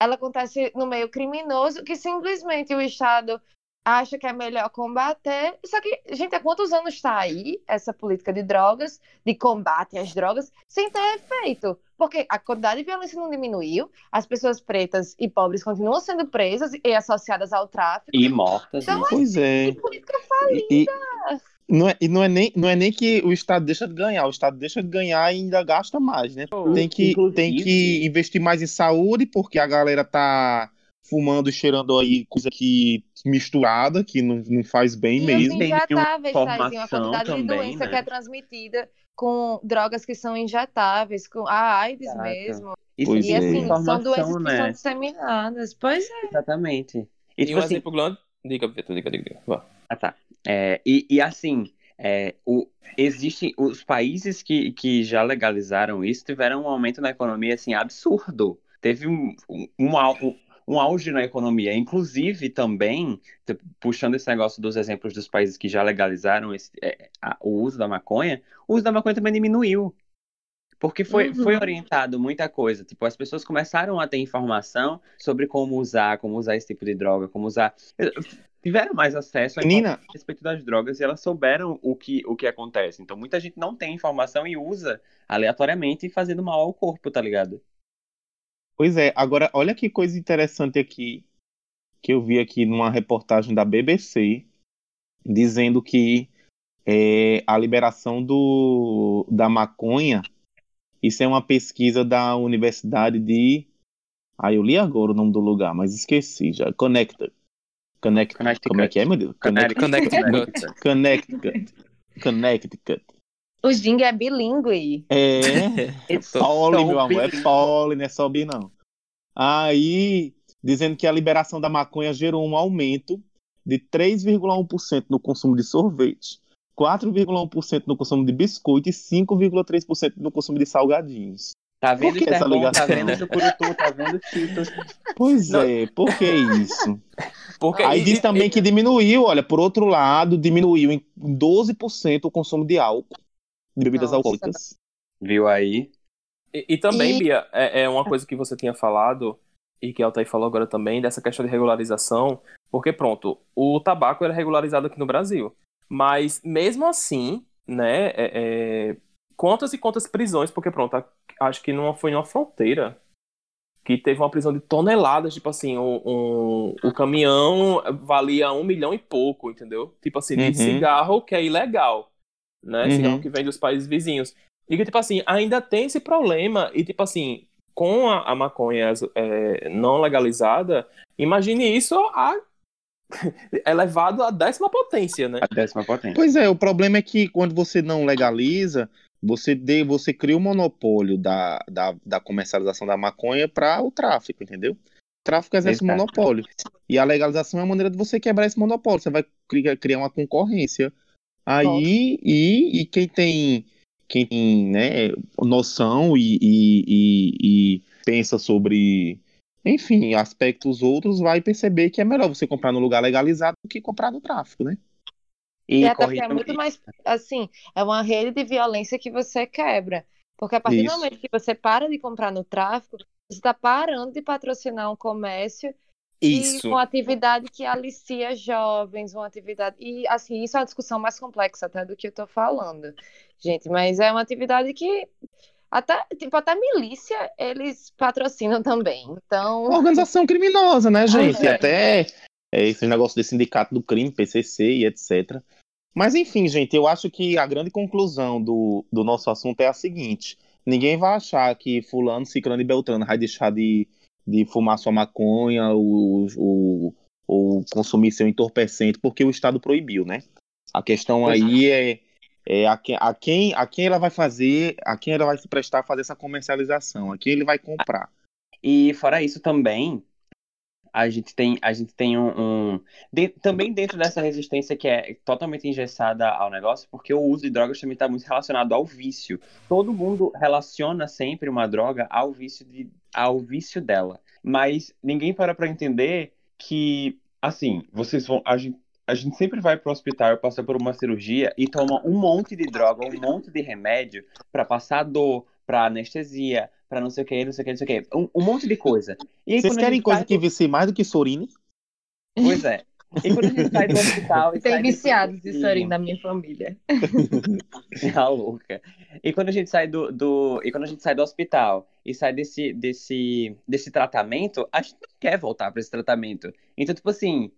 ela acontece no meio criminoso, que simplesmente o Estado acha que é melhor combater. Só que, gente, há quantos anos está aí essa política de drogas, de combate às drogas, sem ter efeito? Porque a quantidade de violência não diminuiu, as pessoas pretas e pobres continuam sendo presas e associadas ao tráfico. E mortas. Então, né? Pois é. Que política E, e não, é, e não, é nem, não é nem que o Estado deixa de ganhar, o Estado deixa de ganhar e ainda gasta mais, né? Tem que, Inclusive- tem que investir mais em saúde, porque a galera tá fumando e cheirando aí coisa que misturada, que não, não faz bem E os mesmo. Tem injetáveis, Thaisinho, a informação quantidade de também, doença né? que é transmitida com drogas que são injetáveis, com a AIDS Exato. mesmo. Isso Pois E é. assim, são doenças que né? são disseminadas. Pois é. Exatamente. E, E, tipo um assim, exemplo grande. Diga, Vitor, diga, diga, diga. Vá. Ah, tá. É, e, e assim, é, o, existe, os países que, que já legalizaram isso tiveram um aumento na economia assim, absurdo. Teve um, um, um, um auge na economia. Inclusive, também, puxando esse negócio dos exemplos dos países que já legalizaram esse, é, a- o uso da maconha, o uso da maconha também diminuiu. Porque foi, Uhum. foi orientado muita coisa. Tipo, as pessoas começaram a ter informação sobre como usar, como usar esse tipo de droga, como usar. Tiveram mais acesso a Menina, a respeito das drogas e elas souberam o que, o que acontece. Então, muita gente não tem informação e usa aleatoriamente fazendo mal ao corpo, tá ligado? Pois é, agora olha que coisa interessante aqui que eu vi aqui numa reportagem da BBC dizendo que é, a liberação do, da maconha, isso é uma pesquisa da Universidade de. Ah, eu li agora o nome do lugar, mas esqueci já. Connecticut. Connect... Connecticut. Como é que é, meu Deus? Connect... Connecticut. Connecticut. Connecticut. O Jing é bilíngue. É. Poli, so meu amor, é poli, não é só bi, não. Aí, dizendo que a liberação da maconha gerou um aumento de 3,1% no consumo de sorvete, 4,1% no consumo de biscoito e 5,3% no consumo de salgadinhos. Tá vendo que essa tá ligação? vendo Jucurutu, tá vendo Cheetos. Pois Não. é, por que isso? Porque Aí e- diz também que diminuiu, olha, por outro lado, diminuiu em 12% o consumo de álcool, de bebidas Nossa. alcoólicas. Viu aí? E, e também, E- Bia, é, é uma coisa que você tinha falado, e que a Altair falou agora também, dessa questão de regularização, porque pronto, o tabaco era regularizado aqui no Brasil. Mas mesmo assim, né, é, é, quantas e quantas prisões, porque pronto, acho que não foi numa fronteira que teve uma prisão de toneladas, tipo assim, um, um- o caminhão valia um milhão e pouco, entendeu? Tipo assim, de Uhum. cigarro que é ilegal, né? Uhum. Cigarro que vem dos países vizinhos. E que, tipo assim, ainda tem esse problema, e tipo assim, com a, a maconha é, não legalizada, imagine isso a, elevado à décima potência, né? A décima potência. Pois é, o problema é que quando você não legaliza, você, dê, você cria o monopólio da, da, da comercialização da maconha para o tráfico, entendeu? O tráfico exerce um Exato. monopólio. E a legalização é a maneira de você quebrar esse monopólio. Você vai criar, criar uma concorrência. Aí, e, e quem tem, quem tem né, noção e, e, e, e pensa sobre, enfim, aspectos outros, vai perceber que é melhor você comprar no lugar legalizado do que comprar no tráfico, né? E, E até porque é muito mais, assim, é uma rede de violência que você quebra. Porque a partir do Isso. momento que você para de comprar no tráfico, você está parando de patrocinar um comércio e Isso. uma atividade que alicia jovens, uma atividade. E, assim, isso é uma discussão mais complexa até do que eu tô falando, gente. Mas é uma atividade que. Até, tipo, até milícia eles patrocinam também. Então. Organização criminosa, né, gente? é. Até é, esse negócio desse sindicato do crime, PCC e etc. Mas enfim, gente, eu acho que a grande conclusão do, do nosso assunto é a seguinte: ninguém vai achar que Fulano, Ciclano e Beltrano vai deixar de, de fumar sua maconha ou, ou, ou consumir seu entorpecente porque o Estado proibiu, né? A questão aí é, é a, quem, a, quem, a quem ela vai fazer, a quem ela vai se prestar a fazer essa comercialização, a quem ele vai comprar. E fora isso também, a gente tem, a gente tem um, um- de- também dentro dessa resistência que é totalmente engessada ao negócio, porque o uso de drogas também está muito relacionado ao vício. Todo mundo relaciona sempre uma droga ao vício de, ao vício dela, mas ninguém para para entender que, assim, vocês vão, a gente a gente sempre vai pro hospital, passa por uma cirurgia e toma um monte de droga, um monte de remédio para passar dor, para anestesia, para não sei o que, não sei o que, não sei o que, um, um monte de coisa. E aí, Vocês querem coisa que vicie mais do que Sorine? Pois é. E quando a gente sai do hospital. e Tem viciados de Sorin da minha família. A louca. E quando a gente sai do, do- e quando a gente sai do hospital e sai desse desse desse tratamento, a gente não quer voltar para esse tratamento. Então, tipo assim,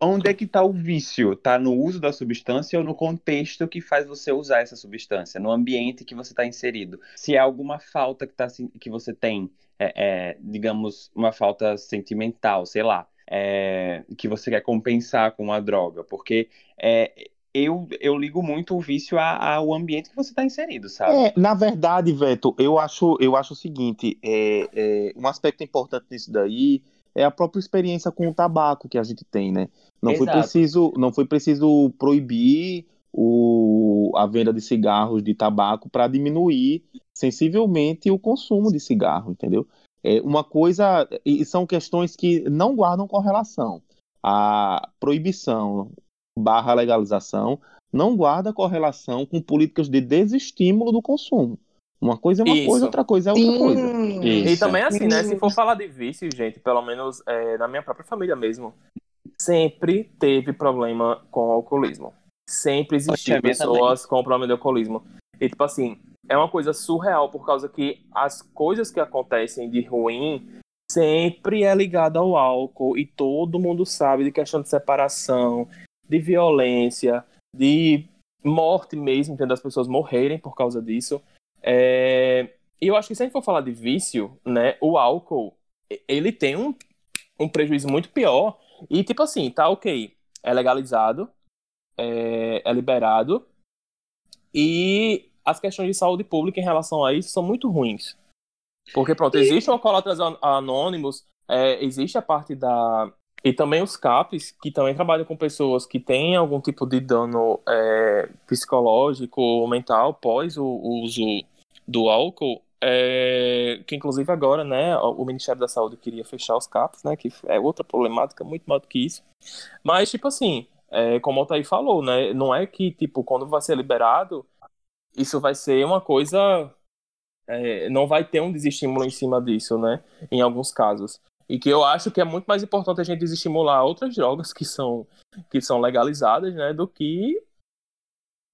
onde é que tá o vício? Tá no uso da substância ou no contexto que faz você usar essa substância, no ambiente que você está inserido? Se é alguma falta que tá que você tem, é, é, digamos, uma falta sentimental, sei lá, é, que você quer compensar com a droga, porque é, eu, eu ligo muito o vício ao ambiente que você está inserido, sabe? É, na verdade, Veto, eu acho, eu acho o seguinte: é, é, um aspecto importante nisso daí é a própria experiência com o tabaco que a gente tem, né? Não foi preciso, não foi preciso proibir o, a venda de cigarros de tabaco para diminuir sensivelmente o consumo de cigarro, entendeu? É uma coisa e são questões que não guardam correlação. A proibição barra legalização não guarda correlação com políticas de desestímulo do consumo. Uma coisa é uma Isso. coisa, outra coisa é outra coisa. E Isso. também assim, né? Se Sim. for falar de vício, gente, pelo menos é, na minha própria família mesmo, sempre teve problema com o alcoolismo. Sempre minha pessoas com problema de alcoolismo. E tipo assim, é uma coisa surreal por causa que as coisas que acontecem de ruim sempre é ligada ao álcool e todo mundo sabe de questão de separação, de violência, de morte mesmo, entendeu? As pessoas morrerem por causa disso. É, E eu acho que se a gente for falar de vício, né, o álcool, ele tem um, um prejuízo muito pior. E, tipo assim, tá ok, é legalizado, é, é liberado, e as questões de saúde pública em relação a isso são muito ruins. Porque, pronto, existe o Alcoólatras An- Anônimos, é, existe a parte da... E também os CAPs, que também trabalham com pessoas que têm algum tipo de dano é, psicológico ou mental pós o, o uso do álcool, é, que inclusive agora, né, o Ministério da Saúde queria fechar os CAPs, né, que é outra problemática muito maior do que isso. Mas, tipo assim, é, como o Altair falou, né, não é que, tipo, quando vai ser liberado, isso vai ser uma coisa é, não vai ter um desestímulo em cima disso, né? Em alguns casos. E que eu acho que é muito mais importante a gente desestimular outras drogas que são, que são legalizadas, né? Do que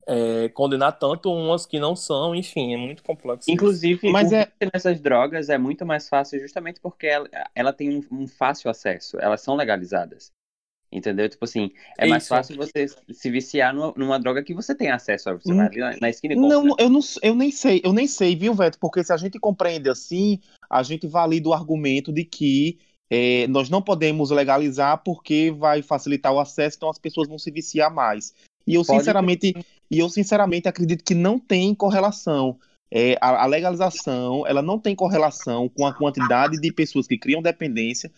é, condenar tanto umas que não são, enfim, é muito complexo. Inclusive, Mas é- nessas drogas é muito mais fácil justamente porque ela, ela tem um, um fácil acesso, elas são legalizadas. Entendeu? Tipo assim, é mais Isso. fácil você se viciar numa, numa droga que você tem acesso. Você Hum. vai na, na esquina e compra. Não, eu, não, eu nem sei, eu nem sei, viu, Veto? Porque se a gente compreende assim, a gente valida o argumento de que é, nós não podemos legalizar porque vai facilitar o acesso, então as pessoas vão se viciar mais. E eu, Pode- sinceramente, e eu sinceramente acredito que não tem correlação. É, a, a legalização ela não tem correlação com a quantidade de pessoas que criam dependência,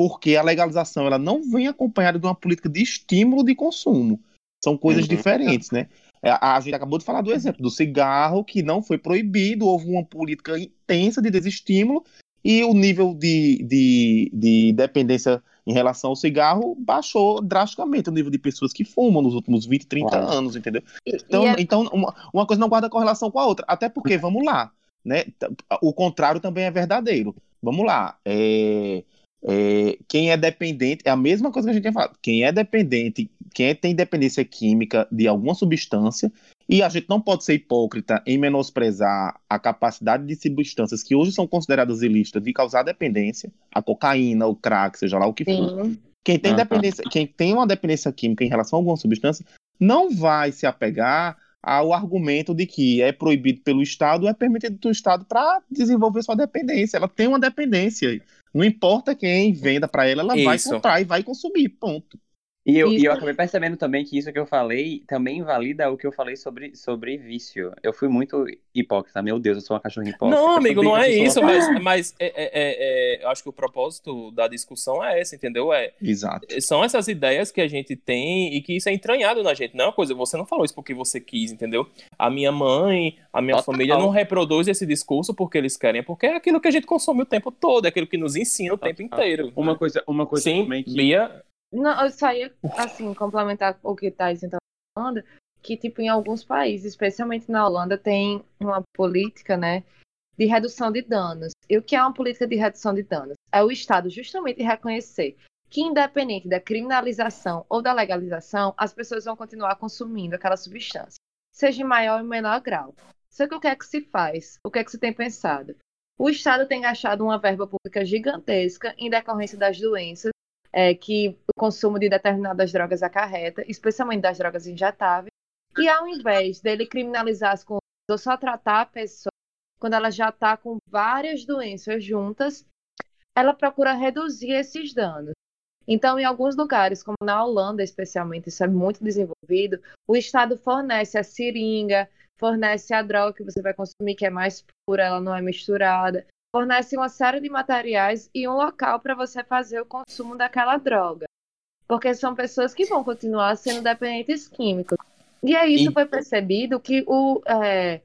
porque a legalização ela não vem acompanhada de uma política de estímulo de consumo. São coisas Uhum. diferentes, né? É, A, a gente acabou de falar do exemplo do cigarro, que não foi proibido, houve uma política intensa de desestímulo e o nível de, de, de dependência em relação ao cigarro baixou drasticamente o nível de pessoas que fumam nos últimos 20, 30 Claro. anos, entendeu? Então, é- então uma, uma coisa não guarda correlação com a outra. Até porque, vamos lá, né? O contrário também é verdadeiro. Vamos lá. é, é, quem é dependente, é a mesma coisa que a gente tinha falado. Quem é dependente, quem é- tem dependência química de alguma substância, e a gente não pode ser hipócrita em menosprezar a capacidade de substâncias que hoje são consideradas ilícitas de causar dependência, a cocaína, o crack, seja lá o que for. Sim. Quem tem, dependência, quem tem uma dependência química em relação a alguma substância não vai se apegar ao argumento de que é proibido pelo Estado ou é permitido pelo Estado para desenvolver sua dependência. Ela tem uma dependência. Não importa quem venda para ela, ela vai Isso. comprar e vai consumir. Ponto. E eu, e eu acabei percebendo também que isso que eu falei também invalida o que eu falei sobre, sobre vício. Eu fui muito hipócrita. Meu Deus, eu sou uma cachorra hipócrita. Não, amigo, não é isso, uma- mas, mas é, é- é- é- eu acho que o propósito da discussão é esse, entendeu? É, Exato. são essas ideias que a gente tem e que isso é entranhado na gente. Não é uma coisa, você não falou isso porque você quis, entendeu? A minha mãe, a minha Total. família não reproduz esse discurso porque eles querem, é porque é aquilo que a gente consome o tempo todo, é aquilo que nos ensina o tempo inteiro. Uma coisa, uma coisa Sim, também que... Bia, Não, eu só ia, assim, complementar o que Thais estava falando, que, tipo, em alguns países, especialmente na Holanda, tem uma política, né, de redução de danos. E o que é uma política de redução de danos? É o Estado justamente reconhecer que, independente da criminalização ou da legalização, as pessoas vão continuar consumindo aquela substância, seja em maior ou menor grau. Só que o que é que se faz? O que é que se tem pensado? O Estado tem gastado uma verba pública gigantesca em decorrência das doenças é, que consumo de determinadas drogas acarreta, especialmente das drogas injetáveis. E ao invés dele criminalizar as condutas ou só tratar a pessoa quando ela já está com várias doenças juntas, ela procura reduzir esses danos. Então, em alguns lugares, como na Holanda especialmente, isso é muito desenvolvido, o Estado fornece a seringa, fornece a droga que você vai consumir, que é mais pura, ela não é misturada, fornece uma série de materiais e um local para você fazer o consumo daquela droga. Porque são pessoas que vão continuar sendo dependentes químicos. E aí isso E- foi percebido que o é,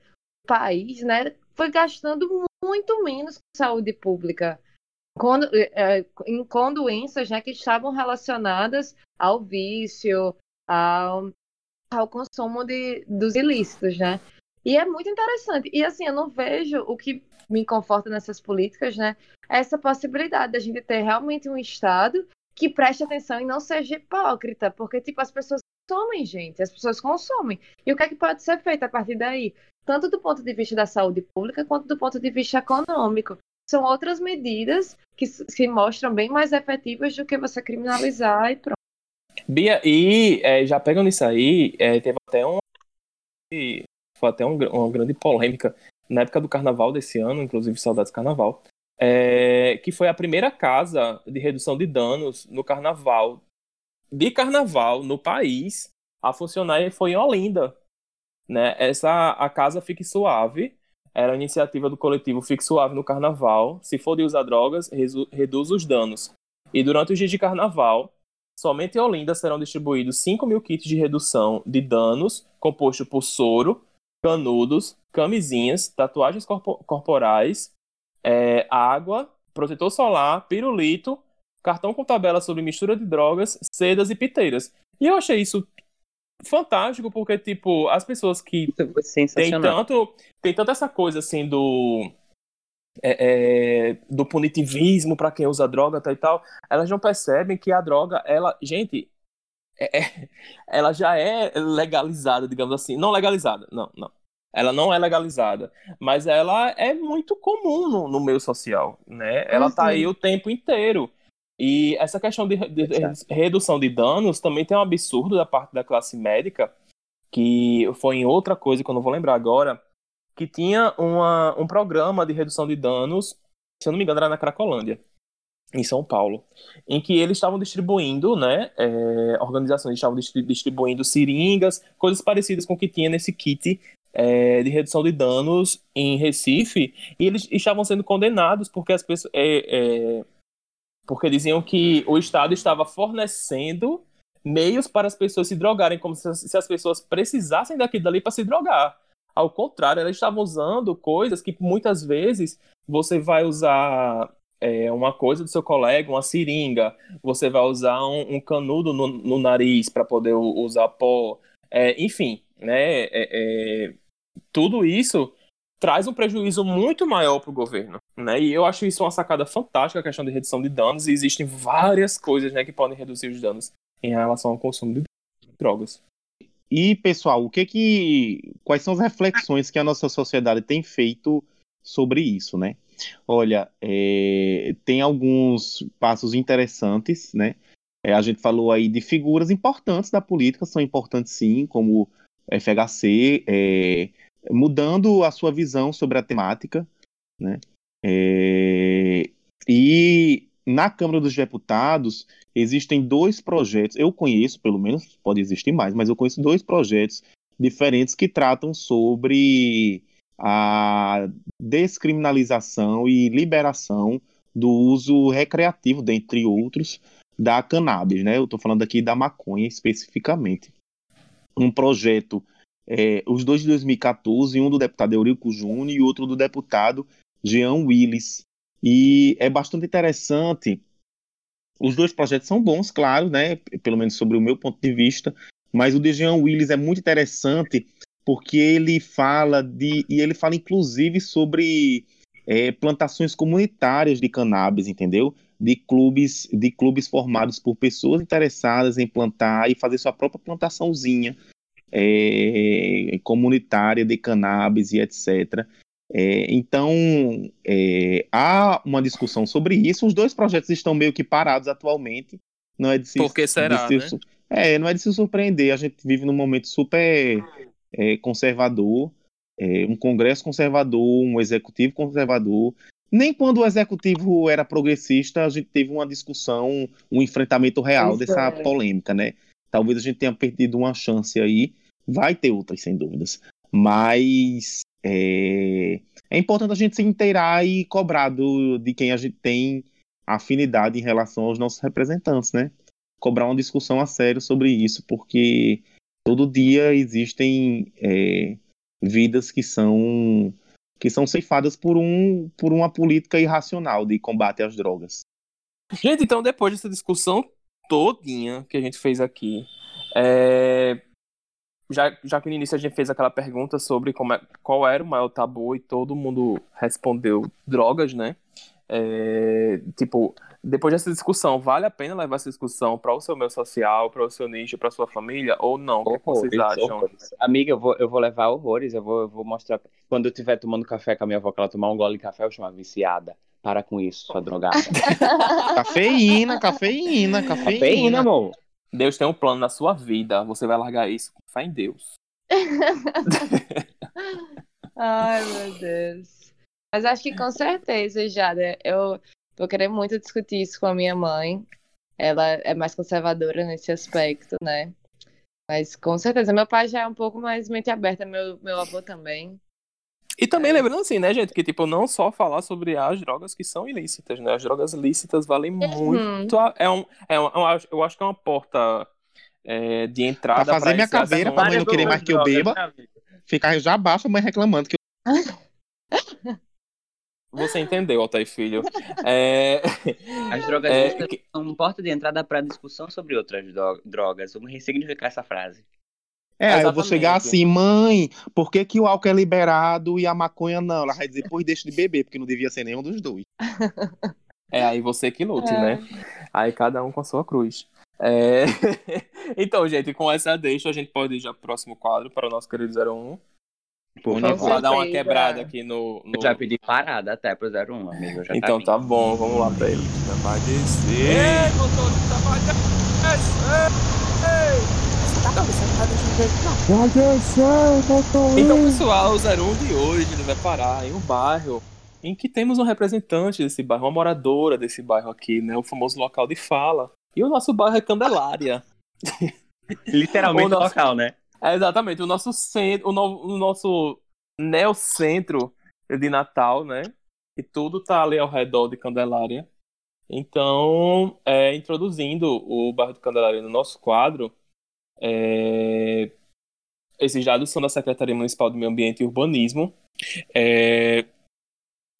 país né, foi gastando muito menos com saúde pública. Quando, é, em- com doenças né, que estavam relacionadas ao vício, ao, ao consumo de, dos ilícitos, né? E é muito interessante. E assim, eu não vejo o que me conforta nessas políticas, né? é Essa possibilidade da gente ter realmente um Estado que preste atenção e não seja hipócrita, porque tipo as pessoas consomem, gente, as pessoas consomem. E o que é que pode ser feito a partir daí? Tanto do ponto de vista da saúde pública quanto do ponto de vista econômico. São outras medidas que se mostram bem mais efetivas do que você criminalizar e pronto. Bia, e é, já pegando isso aí, é, teve até um. Foi até um uma grande polêmica na época do carnaval desse ano, inclusive saudades do carnaval, é, que foi a primeira casa de redução de danos no carnaval, de carnaval no país, a funcionar foi em Olinda. Né? Essa, a casa Fique Suave, era a iniciativa do coletivo Fique Suave no carnaval. Se for de usar drogas, reduz os danos. E durante os dias de carnaval, Somente em Olinda serão distribuídos 5 mil kits de redução de danos, composto por soro, canudos, camisinhas, tatuagens corpo- corporais, é, água, protetor solar, pirulito, cartão com tabela sobre mistura de drogas, sedas e piteiras. E eu achei isso fantástico, porque, tipo, as pessoas que sensacional. tanto, tem tanto essa coisa assim do. é, é, do punitivismo para quem usa droga tal e tal, elas não percebem que a droga, ela, gente, é- é- ela já é legalizada, digamos assim. Não legalizada, não, não. Ela não é legalizada, mas ela é muito comum no, no meio social, né? Ela tá Uhum. aí o tempo inteiro. E essa questão de, de- de redução de danos também tem um absurdo da parte da classe médica, que foi em outra coisa que eu não vou lembrar agora, que tinha uma, um programa de redução de danos, se eu não me engano, era na Cracolândia, em São Paulo, em que eles estavam distribuindo, né? é, organizações estavam distri- distribuindo seringas, coisas parecidas com o que tinha nesse kit é, de redução de danos em Recife, e eles estavam sendo condenados porque as pessoas. é, é, porque diziam que o Estado estava fornecendo meios para as pessoas se drogarem, como se, se as pessoas precisassem daquilo dali para se drogar. Ao contrário, elas estavam usando coisas que muitas vezes você vai usar uma coisa do seu colega, uma seringa, você vai usar um, um canudo no, no nariz para poder usar pó, enfim, né? Tudo isso traz um prejuízo muito maior para o governo, né? E eu acho isso uma sacada fantástica a questão de redução de danos. E existem várias coisas, né, que podem reduzir os danos em relação ao consumo de drogas. E, pessoal, o que que. Quais são as reflexões que a nossa sociedade tem feito sobre isso, né? Olha, é, tem alguns passos interessantes, né? É, a gente falou aí de figuras importantes da política, são importantes sim, como FHC, é, mudando a sua visão sobre a temática, né? É, e na Câmara dos Deputados existem dois projetos, eu conheço, pelo menos, pode existir mais, mas eu conheço dois projetos diferentes que tratam sobre a descriminalização e liberação do uso recreativo, dentre outros, da cannabis, né? Eu estou falando aqui da maconha especificamente. Um projeto, é, os dois de 2014, um do deputado Eurico Júnior e outro do deputado Jean Willis. E é bastante interessante. Os dois projetos são bons, claro, né? Pelo menos sobre o meu ponto de vista. Mas o de Jean Willis é muito interessante porque ele fala de. E ele fala, inclusive, sobre é, plantações comunitárias de cannabis, entendeu? De clubes, de clubes formados por pessoas interessadas em plantar e fazer sua própria plantaçãozinha é, comunitária de cannabis e etc. É, então, é, há uma discussão sobre isso. Os dois projetos estão meio que parados atualmente. Não é de se, Por que será, de né? se su- É, não é de se surpreender. A gente vive num momento super é, conservador, é, um Congresso conservador, um Executivo conservador. Nem quando o Executivo era progressista a gente teve uma discussão, um enfrentamento real Pois dessa é. polêmica, né? Talvez a gente tenha perdido uma chance aí. Vai ter outras, sem dúvidas. Mas é, é importante a gente se inteirar e cobrar do, de quem a gente tem afinidade em relação aos nossos representantes, né? Cobrar uma discussão a sério sobre isso, porque todo dia existem é, vidas que são que são ceifadas por um por uma política irracional de combate às drogas. Gente, então depois dessa discussão todinha que a gente fez aqui, é, já, já que no início a gente fez aquela pergunta sobre como é- qual era o maior tabu e todo mundo respondeu drogas, né? É, tipo, depois dessa discussão, vale a pena levar essa discussão para o seu meio social, para o seu nicho, para sua família ou não? O que, é vocês acham? horrores. Amiga, eu vou, eu vou levar horrores, eu vou, eu vou mostrar. Quando eu estiver tomando café com a minha avó, que ela tomar um gole de café, eu chamo viciada. Para com isso, sua drogada. Cafeína, cafeína, cafeína. Cafeína, amor. Deus tem um plano na sua vida, você vai largar isso com fé em Deus. Ai, meu Deus. Mas acho que com certeza, Jada, eu vou querer muito discutir isso com a minha mãe. Ela é mais conservadora nesse aspecto, né? Mas com certeza, meu pai já é um pouco mais mente aberta, meu, meu avô também. E também lembrando assim, né, gente, que tipo, não só falar sobre as drogas que são ilícitas, né? As drogas lícitas valem muito. a- é um, é um, eu acho- eu acho que é uma porta é, de entrada Pra fazer minha esse caveira, pra mãe não querer mais que eu beba. Ficar já abaixo, a mãe reclamando que Você entendeu, Altair Filho. É, As drogas É, são uma porta de entrada para discussão sobre outras dro- drogas. Vamos ressignificar essa frase. É, aí eu vou Exatamente. chegar assim, mãe, por que, que o álcool é liberado e a maconha não? Ela vai dizer, pois deixa de beber, porque não devia ser nenhum dos dois. É aí você que lute, É. né? Aí cada um com a sua cruz. É... então, gente, com essa deixa, a gente pode ir já pro próximo quadro para o nosso querido 01. Por favor. Pra dar uma quebrada aqui no. no- Eu já pedi parada até pro 01, amigo. Então tá tá bom, vamos lá pra ele. Vai descer. Ei, motorista, vai Então, pessoal, o 01 de hoje ele vai parar em um bairro em que temos um representante desse bairro, uma moradora desse bairro aqui, né? O famoso local de fala. E o nosso bairro é Candelária. Literalmente O nosso- local, né? É exatamente, o nosso centro, o, no- o nosso neocentro de Natal, né? E tudo tá ali ao redor de Candelária. Então, é, introduzindo o bairro de Candelária no nosso quadro, é, esses dados são da Secretaria Municipal de Meio Ambiente e Urbanismo. É,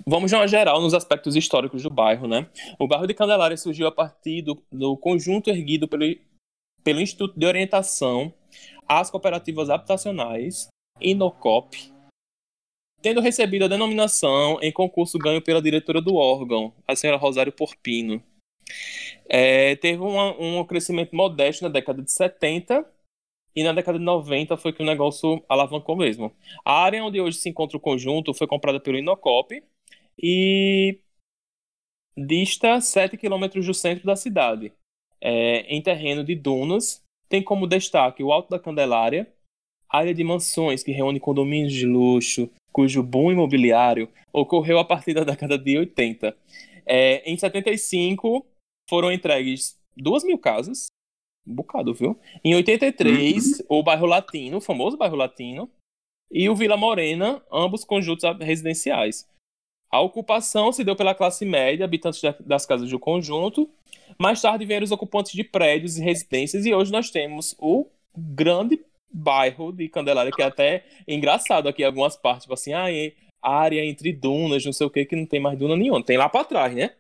vamos de uma geral nos aspectos históricos do bairro, né? O bairro de Candelária surgiu a partir do, do conjunto erguido pelo, pelo Instituto de Orientação às Cooperativas Habitacionais, INOCOP, tendo recebido a denominação em concurso ganho pela diretora do órgão, a senhora Rosário Porpino. É, teve uma- um crescimento modesto na década de 70 e na década de 90 foi que o negócio alavancou mesmo. A área onde hoje se encontra o conjunto foi comprada pelo Inocop e dista 7 quilômetros do centro da cidade, é, em terreno de dunas. Tem como destaque o Alto da Candelária, área de mansões que reúne condomínios de luxo, cujo boom imobiliário ocorreu a partir da década de 80. É, em 75 foram entregues duas mil casas, um bocado, viu? Em 83, o bairro Latino, o famoso bairro Latino, e o Vila Morena, ambos conjuntos residenciais. A ocupação se deu pela classe média, habitantes da- das casas do conjunto. Mais tarde vieram os ocupantes de prédios e residências, e hoje nós temos o grande bairro de Candelária, que é até engraçado aqui em algumas partes, tipo assim, ah, é área entre dunas, não sei o que, que não tem mais duna nenhuma. Tem lá pra trás, né?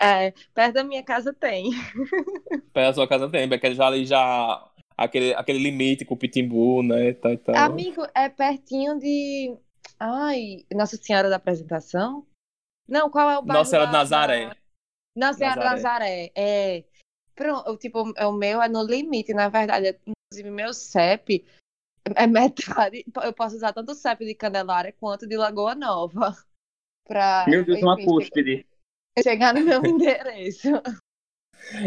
É, perto da minha casa tem. Perto da sua casa tem, porque já ali já aquele, aquele limite com o Pitimbu, né? Tá, tal. Amigo, é pertinho de. Ai, Nossa Senhora da Apresentação? Não, qual é o bairro? Nossa Senhora da- de Nazaré. Nossa Senhora da Nazaré. É. Pronto, tipo, é o meu é no limite, na verdade. Inclusive, meu CEP é metade. Eu posso usar tanto o CEP de Candelária quanto de Lagoa Nova. Pra, Meu Deus, uma enfim, cúspide. Chegar no meu endereço.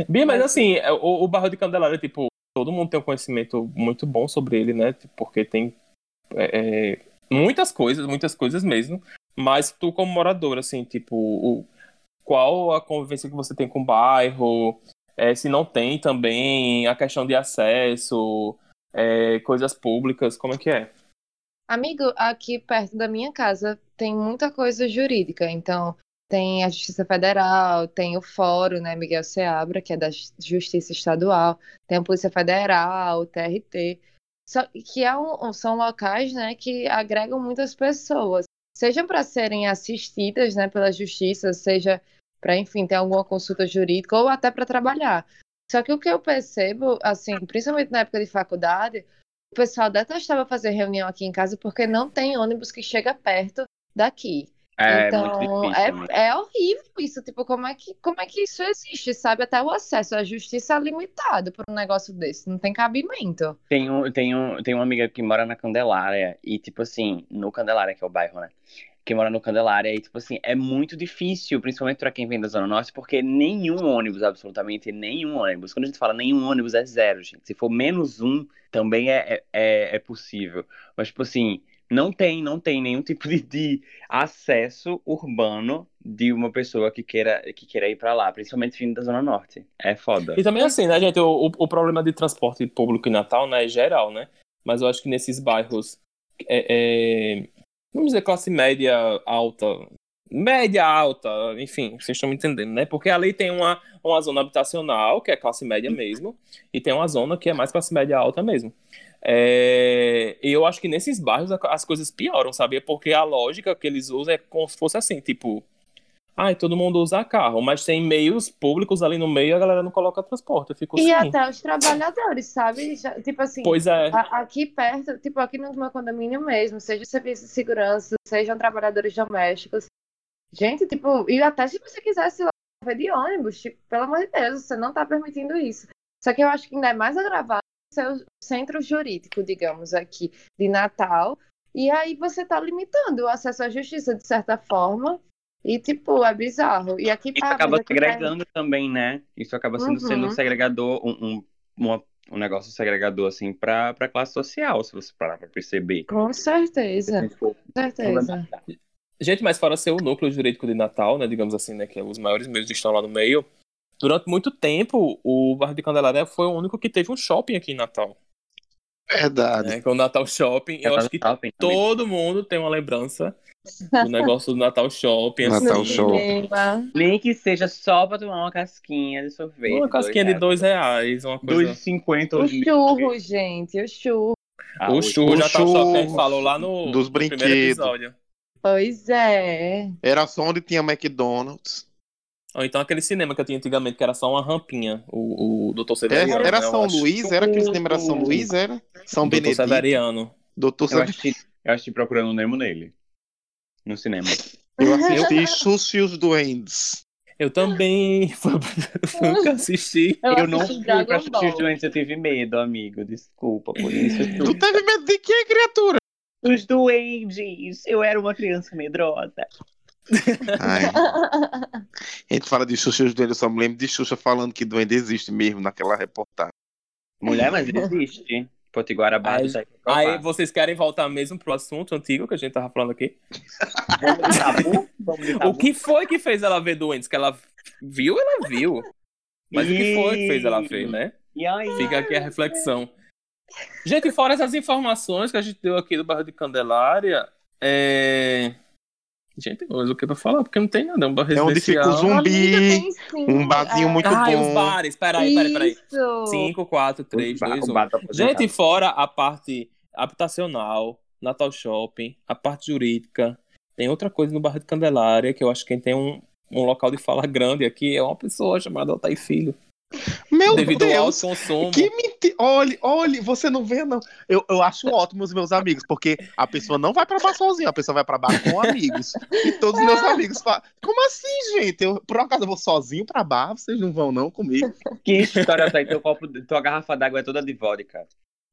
Bia, mas assim, é, o, o bairro de Candelária, tipo, todo mundo tem um conhecimento muito bom sobre ele, né? Tipo, Porque tem é, é, muitas coisas, muitas coisas mesmo. Mas tu, como morador, assim, tipo, o- qual a convivência que você tem com o bairro? É, se não tem também a questão de acesso, é, coisas públicas, como é que é? Amigo, aqui perto da minha casa tem muita coisa jurídica. Então, tem a Justiça Federal, tem o Fórum, né, Miguel Seabra, que é da Justiça Estadual, tem a Polícia Federal, o TRT, Só- que é um- são locais, né, que agregam muitas pessoas, seja para serem assistidas, né, pela Justiça, seja para, enfim, ter alguma consulta jurídica ou até para trabalhar. Só que o que eu percebo, assim, principalmente na época de faculdade, o pessoal detestava fazer reunião aqui em casa porque não tem ônibus que chega perto daqui. É então, muito difícil. né? é, é horrível isso. Tipo, como é, que, como é que isso existe, sabe? Até o acesso à justiça é limitado por um negócio desse. Não tem cabimento. Tem, um, tem, um, tem uma amiga que mora na Candelária, e tipo assim, no Candelária, que é o bairro, né? Que mora no Candelária, e tipo assim, é muito difícil, principalmente pra quem vem da Zona Norte, porque nenhum ônibus, absolutamente nenhum ônibus. Quando a gente fala nenhum ônibus, é zero, gente. Se for menos um, também é, é, é possível. Mas, tipo assim, não tem, não tem nenhum tipo de, de acesso urbano de uma pessoa que queira, que queira ir pra lá, principalmente vindo da Zona Norte. É foda. E também assim, né, gente, o, o- o problema de transporte público em Natal, né, é geral, né? Mas eu acho que nesses bairros, é, é, vamos dizer, classe média alta, média alta, enfim, vocês estão me entendendo, né? Porque ali tem uma, uma zona habitacional, que é classe média mesmo, e tem uma zona que é mais classe média alta mesmo. É, e eu acho que nesses bairros as coisas pioram, sabe? Porque a lógica que eles usam é como se fosse assim, tipo, ai, todo mundo usa carro, mas tem meios públicos ali no meio e a galera não coloca transporte. Eu fico E assim. até os trabalhadores, sabe? Já- tipo assim, Pois é. a- aqui perto, tipo aqui no meu condomínio mesmo, seja serviço de segurança, sejam trabalhadores domésticos. Gente, tipo, e até se você quisesse lá ver de ônibus, tipo, pelo amor de Deus, você não tá permitindo isso. Só que eu acho que ainda é mais agravado ser o centro jurídico, digamos, aqui de Natal. E aí você tá limitando o acesso à justiça de certa forma. E, tipo, é bizarro. E aqui Isso pá, acaba tá- segregando também, né? Isso acaba sendo, Uhum. sendo um segregador, um, um, uma- um negócio segregador, assim, pra, pra classe social, se você parar pra perceber. Com certeza, com certeza. Gente, mas fora ser o núcleo jurídico de Natal, né, digamos assim, né, que os maiores meios estão lá no meio, durante muito tempo o bairro de Candelária foi o único que teve um shopping aqui em Natal, Verdade. né, que é o Natal Shopping. Eu acho que Shopping também. todo mundo tem uma lembrança do negócio do Natal Shopping. Natal No assim, Show. cinema. Nem que seja só pra tomar uma casquinha de sorvete. Uma casquinha de dois reais, uma coisa... 2,50 O os mil. churro, gente, o churro. Ah, O churro o já tá só que a gente churro falou lá no, dos no primeiro brinquedos. episódio. Pois é. Era só onde tinha McDonald's. Ou então aquele cinema que eu tinha antigamente, que era só uma rampinha, o, o Doutor Severiano. era né, eu São acho. Luís? Era aquele cinema era São Luís? Era? São Doutor Benedito? Severiano. Doutor Eu Severiano. assisti, eu assisti Procurando o Nemo nele. No cinema. Eu assisti Xuxa e os Duendes. Eu também. Foi o que assisti. Eu, Eu não assisti fui pra assistir os doentes, eu tive medo, amigo. Desculpa por isso. Tu teve medo de quê, criatura? Os duendes! Eu era uma criança medrosa. Ai. A gente fala de Xuxa e os Duendes, eu só me lembro de Xuxa falando que Duende existe mesmo naquela reportagem. Mulher, mas existe. Potiguara Aí- Aí vocês querem voltar mesmo pro assunto antigo que a gente tava falando aqui? Tabu? O que foi que fez ela ver doentes? Que ela viu, ela viu. Mas o que foi que fez ela ver, né? E aí? Fica aqui a reflexão. Gente, fora essas informações que a gente deu aqui do bairro de Candelária, é... Gente, mas o que pra falar? Porque não tem nada, é um bairro É onde fica o residencial. zumbi. Um barzinho É. muito Ah, bom. os bares. Peraí, peraí, peraí. Isso. 5, 4, 3, 2, 1. Gente, fora a parte habitacional, Natal Shopping, a parte jurídica, tem outra coisa no bairro de Candelária que eu acho que quem tem um, um local de fala grande aqui é uma pessoa chamada Altair Filho. Meu devido ao Deus! alto consumo. Que mentira! Olhe, olhe, você não vê, não. Eu, eu acho ótimo os meus amigos, porque a pessoa não vai pra bar sozinha, a pessoa vai pra bar com amigos. E todos os meus amigos falam: Como assim, gente? Eu, por acaso eu vou sozinho pra bar? Vocês não vão, não, comigo? que história tá aí? Teu copo, tua garrafa d'água é toda de vodka.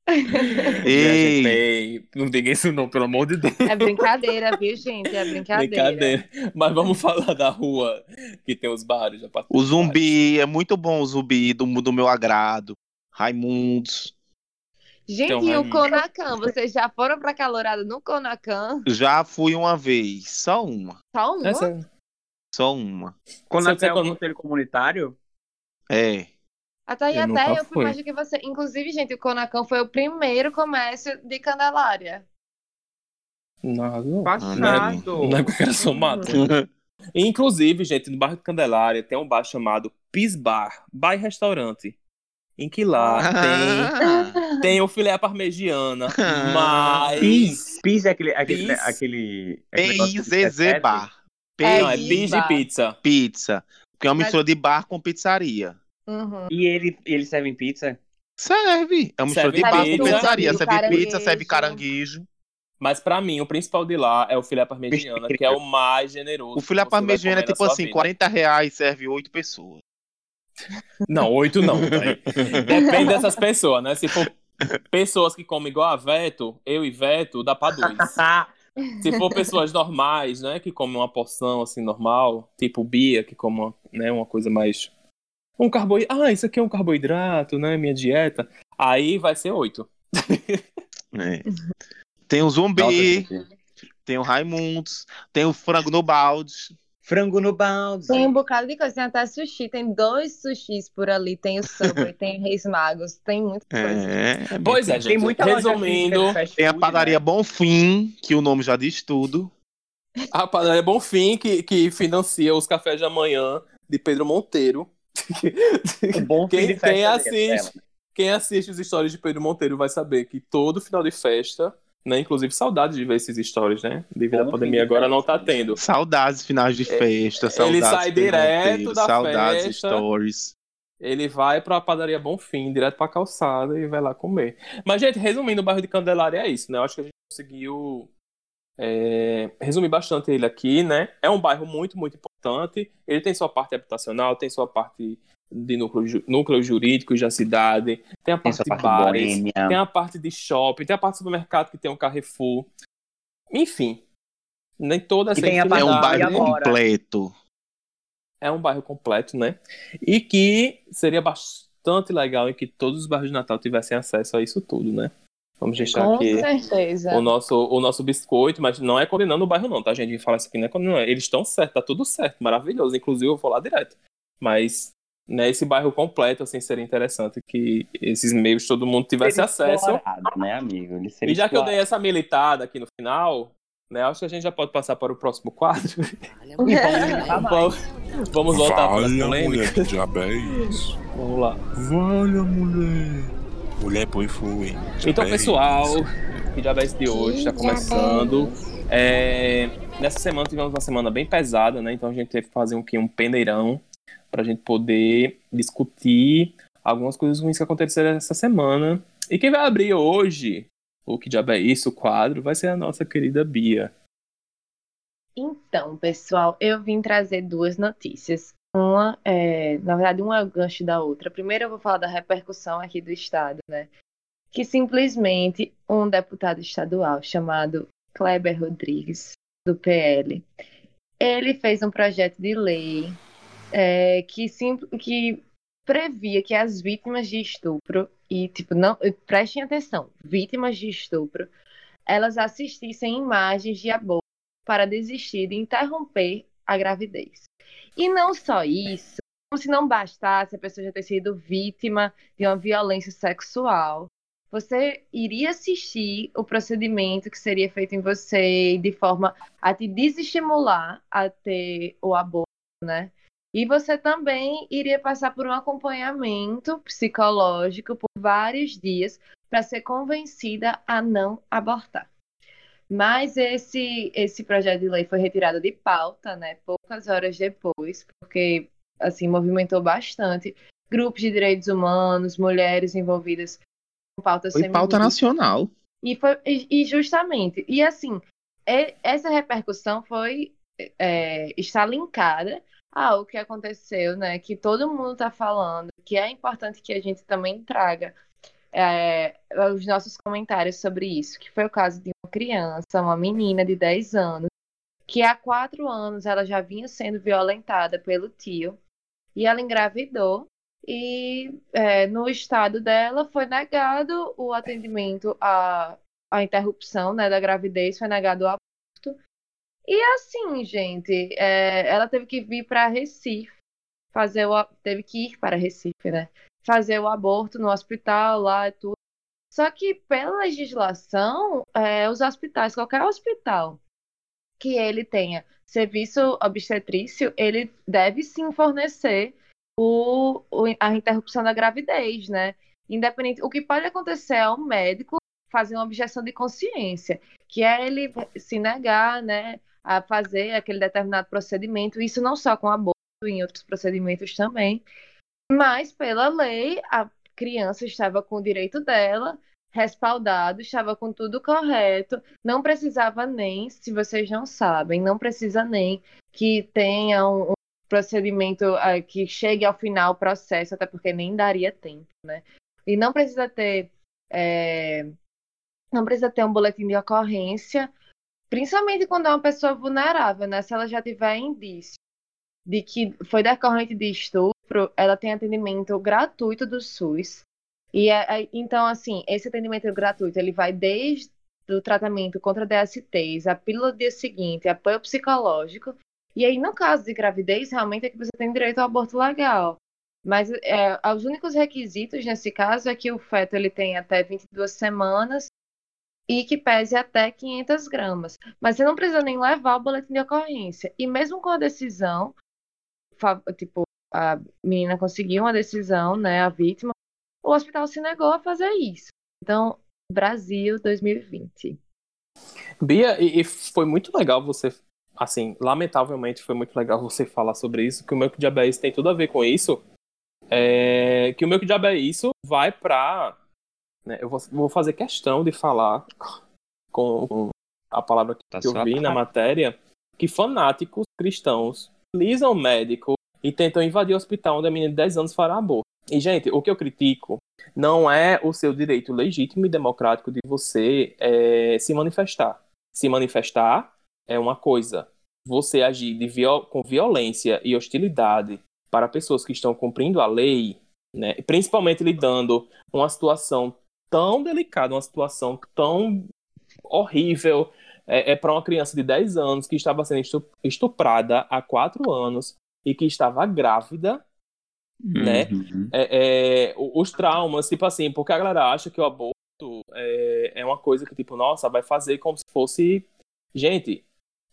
Ei! Não diga isso não, pelo amor de Deus. É brincadeira, viu, gente? É brincadeira. Brincadeira. Mas vamos falar da rua que tem os bares. O zumbi, é muito bom o zumbi, do, do meu agrado. Raimundos. Gente, Então, e o. Conacan? Vocês já foram pra Calorada no Conacan? Já fui uma vez, só uma. Só uma? Essa... Só uma. Você até o conselho comunitário, É. Até aí, nunca até eu fui mais do que você. Inclusive, gente, o Conacan foi o primeiro comércio de Candelária. Não. Passado. Não é porque era só mato. Inclusive, gente, no bairro de Candelária tem um bar chamado Pis Bar, bar e restaurante. Em que lá tem, tem o filé à parmegiana, mas... Pis. Pis é aquele. aquele, Pis. aquele, aquele PIZZ 17. Bar. É, Não, é P bis de pizza. pizza. Porque é uma mistura de bar com pizzaria. Uhum. E ele, eles servem pizza? Serve. É uma mistura de bar com pizza, pizzaria. serve Serve pizza, caranguejo. serve caranguejo. Mas pra mim, o principal de lá é o filé parmegiana, que é o mais generoso. O filé parmegiana é tipo assim, vida. 40 reais serve 8 pessoas. Não, oito não, velho. Depende dessas pessoas, né? Se for pessoas que comem igual a Veto, eu e Veto, dá pra dois. Se for pessoas normais, né, que comem uma porção assim normal, tipo Bia, que come uma, né, uma coisa mais um carboidrato, ah, isso aqui é um carboidrato, né, minha dieta, aí vai ser oito. É. Tem o zumbi, tem o Raimundos, tem o frango no balde. Frango no balde. Tem um bocado de coisa. Tem até sushi. Tem dois sushis por ali. Tem o Subway, tem Reis Magos. Tem muita coisa. É. Pois é, gente, Tem muita resumindo, Tem a food, padaria né? Bonfim, que o nome já diz tudo. a padaria Bonfim, que, que financia os cafés da manhã de Pedro Monteiro. O bom Quem- de festa quem assiste? Quem assiste os stories de Pedro Monteiro vai saber que todo final de festa Né? Inclusive, saudades de ver esses stories, né? Devido à pandemia, agora não festa. tá tendo. Saudades finais de festa, saudades É, sai do irmão direto inteiro, da saudades festa. stories. Ele vai pra padaria Bonfim, direto pra calçada e vai lá comer. Mas, gente, resumindo, o bairro de Candelária é isso, né? Eu acho que a gente conseguiu é, resumir bastante ele aqui, né? É um bairro muito, muito importante. Ele tem sua parte habitacional, tem sua parte de núcleo, ju- núcleo jurídico da cidade, tem a Tem parte sua de parte bares, boêmia. tem a parte de shopping, tem a parte do supermercado que tem um Carrefour. Enfim, nem toda essa tem a É um bairro completo. é um bairro completo, né? E que seria bastante legal em que todos os bairros de Natal tivessem acesso a isso tudo, né? Vamos deixar Com aqui certeza. o nosso, o nosso biscoito, mas não é condenando o bairro, não, tá, gente? A gente fala isso aqui, não é condenando. Eles estão certos, tá tudo certo, maravilhoso. Inclusive, eu vou lá direto. Mas, né, esse bairro completo, assim, seria interessante que esses meios todo mundo tivesse Seria acesso. explorado, né, amigo? Ele seria E já que eu dei explorado. essa militada aqui no final, né, acho que a gente já pode passar para o próximo quadro. E vamos voltar para as mulher, polêmicas. Vamos lá. Valha, mulher. Mulher põe hein? Então, pessoal, já esse de hoje está começando. É, nessa semana tivemos uma semana bem pesada, né? Então a gente teve que fazer um, que, um peneirão para a gente poder discutir algumas coisas ruins que aconteceram essa semana. E quem vai abrir hoje, o que diabo é isso, o quadro, vai ser a nossa querida Bia. Então, pessoal, eu vim trazer duas notícias. Uma, é, na verdade, uma é gancho da outra. Primeiro, eu vou falar da repercussão aqui do Estado, né? Que simplesmente um deputado estadual chamado Kleber Rodrigues, do PL, ele fez um projeto de lei é, que, sim, que previa que as vítimas de estupro, e, tipo, não, prestem atenção, vítimas de estupro, elas assistissem imagens de aborto para desistir de interromper a gravidez. E não só isso, como se não bastasse a pessoa já ter sido vítima de uma violência sexual, você iria assistir o procedimento que seria feito em você de forma a te desestimular a ter o aborto, né? E você também iria passar por um acompanhamento psicológico por vários dias para ser convencida a não abortar. Mas esse, esse projeto de lei foi retirado de pauta, né? Poucas horas depois, porque assim movimentou bastante grupos de direitos humanos, mulheres envolvidas com pautas Foi pauta nacional. E, foi, e, e justamente, e assim, é- essa repercussão foi é, está linkada ao que aconteceu, né? Que todo mundo está falando, que é importante que a gente também traga é, os nossos comentários sobre isso, que foi o caso de uma criança, uma menina de 10 anos, que há quatro anos ela já vinha sendo violentada pelo tio, e ela engravidou, e é, no estado dela foi negado o atendimento à, à interrupção né, da gravidez, foi negado o aborto. E assim, gente, é, ela teve que vir para Recife, fazer o, teve que ir para Recife, né? Fazer o aborto no hospital lá e tudo. Só que pela legislação, é, os hospitais, qualquer hospital que ele tenha serviço obstetrício, ele deve sim fornecer o, o- a interrupção da gravidez, né? Independente, o que pode acontecer é o médico fazer uma objeção de consciência, que é ele se negar, né, a fazer aquele determinado procedimento, isso não só com aborto, em outros procedimentos também, mas pela lei a criança estava com o direito dela respaldado, estava com tudo correto, não precisava nem, se vocês não sabem, não precisa nem que tenha um, um procedimento ah, que chegue ao final o processo, até porque nem daria tempo, né? E não precisa ter é, não precisa ter um boletim de ocorrência, principalmente quando é uma pessoa vulnerável, né? Se ela já tiver indício de que foi decorrente de ela tem atendimento gratuito do SUS. E é- é- então, assim, esse atendimento gratuito, ele vai desde o tratamento contra DSTs, a pílula do dia seguinte, apoio psicológico. E aí, no caso de gravidez, realmente é que você tem direito ao aborto legal. Mas é, os únicos requisitos nesse caso é que o feto ele tem até 22 semanas e que pese até 500 gramas. Mas você não precisa nem levar o boletim de ocorrência. E mesmo com a decisão, tipo, a menina conseguiu uma decisão, né, a vítima, o hospital se negou a fazer isso. Então, Brasil 2020. Bia, e, e foi muito legal você, assim, lamentavelmente foi muito legal você falar sobre isso, que o meu é isso tem tudo a ver com isso. É, que o meu é isso vai pra. né, eu vou, vou fazer questão de falar com, com a palavra que Tá eu vi na matéria, que fanáticos cristãos utilizam médico e tentam invadir o hospital onde a menina de 10 anos fará aborto. E, gente, o que eu critico não é o seu direito legítimo e democrático de você é, se manifestar. Se manifestar é uma coisa. Você agir viol- com violência e hostilidade para pessoas que estão cumprindo a lei, né, principalmente lidando com uma situação tão delicada, uma situação tão horrível, é, é para uma criança de 10 anos que estava sendo estu- estuprada há 4 anos e que estava grávida, né? Uhum. é, é, o- os traumas, tipo assim, porque a galera acha que o aborto é, é uma coisa que, tipo, nossa, vai fazer como se fosse. Gente,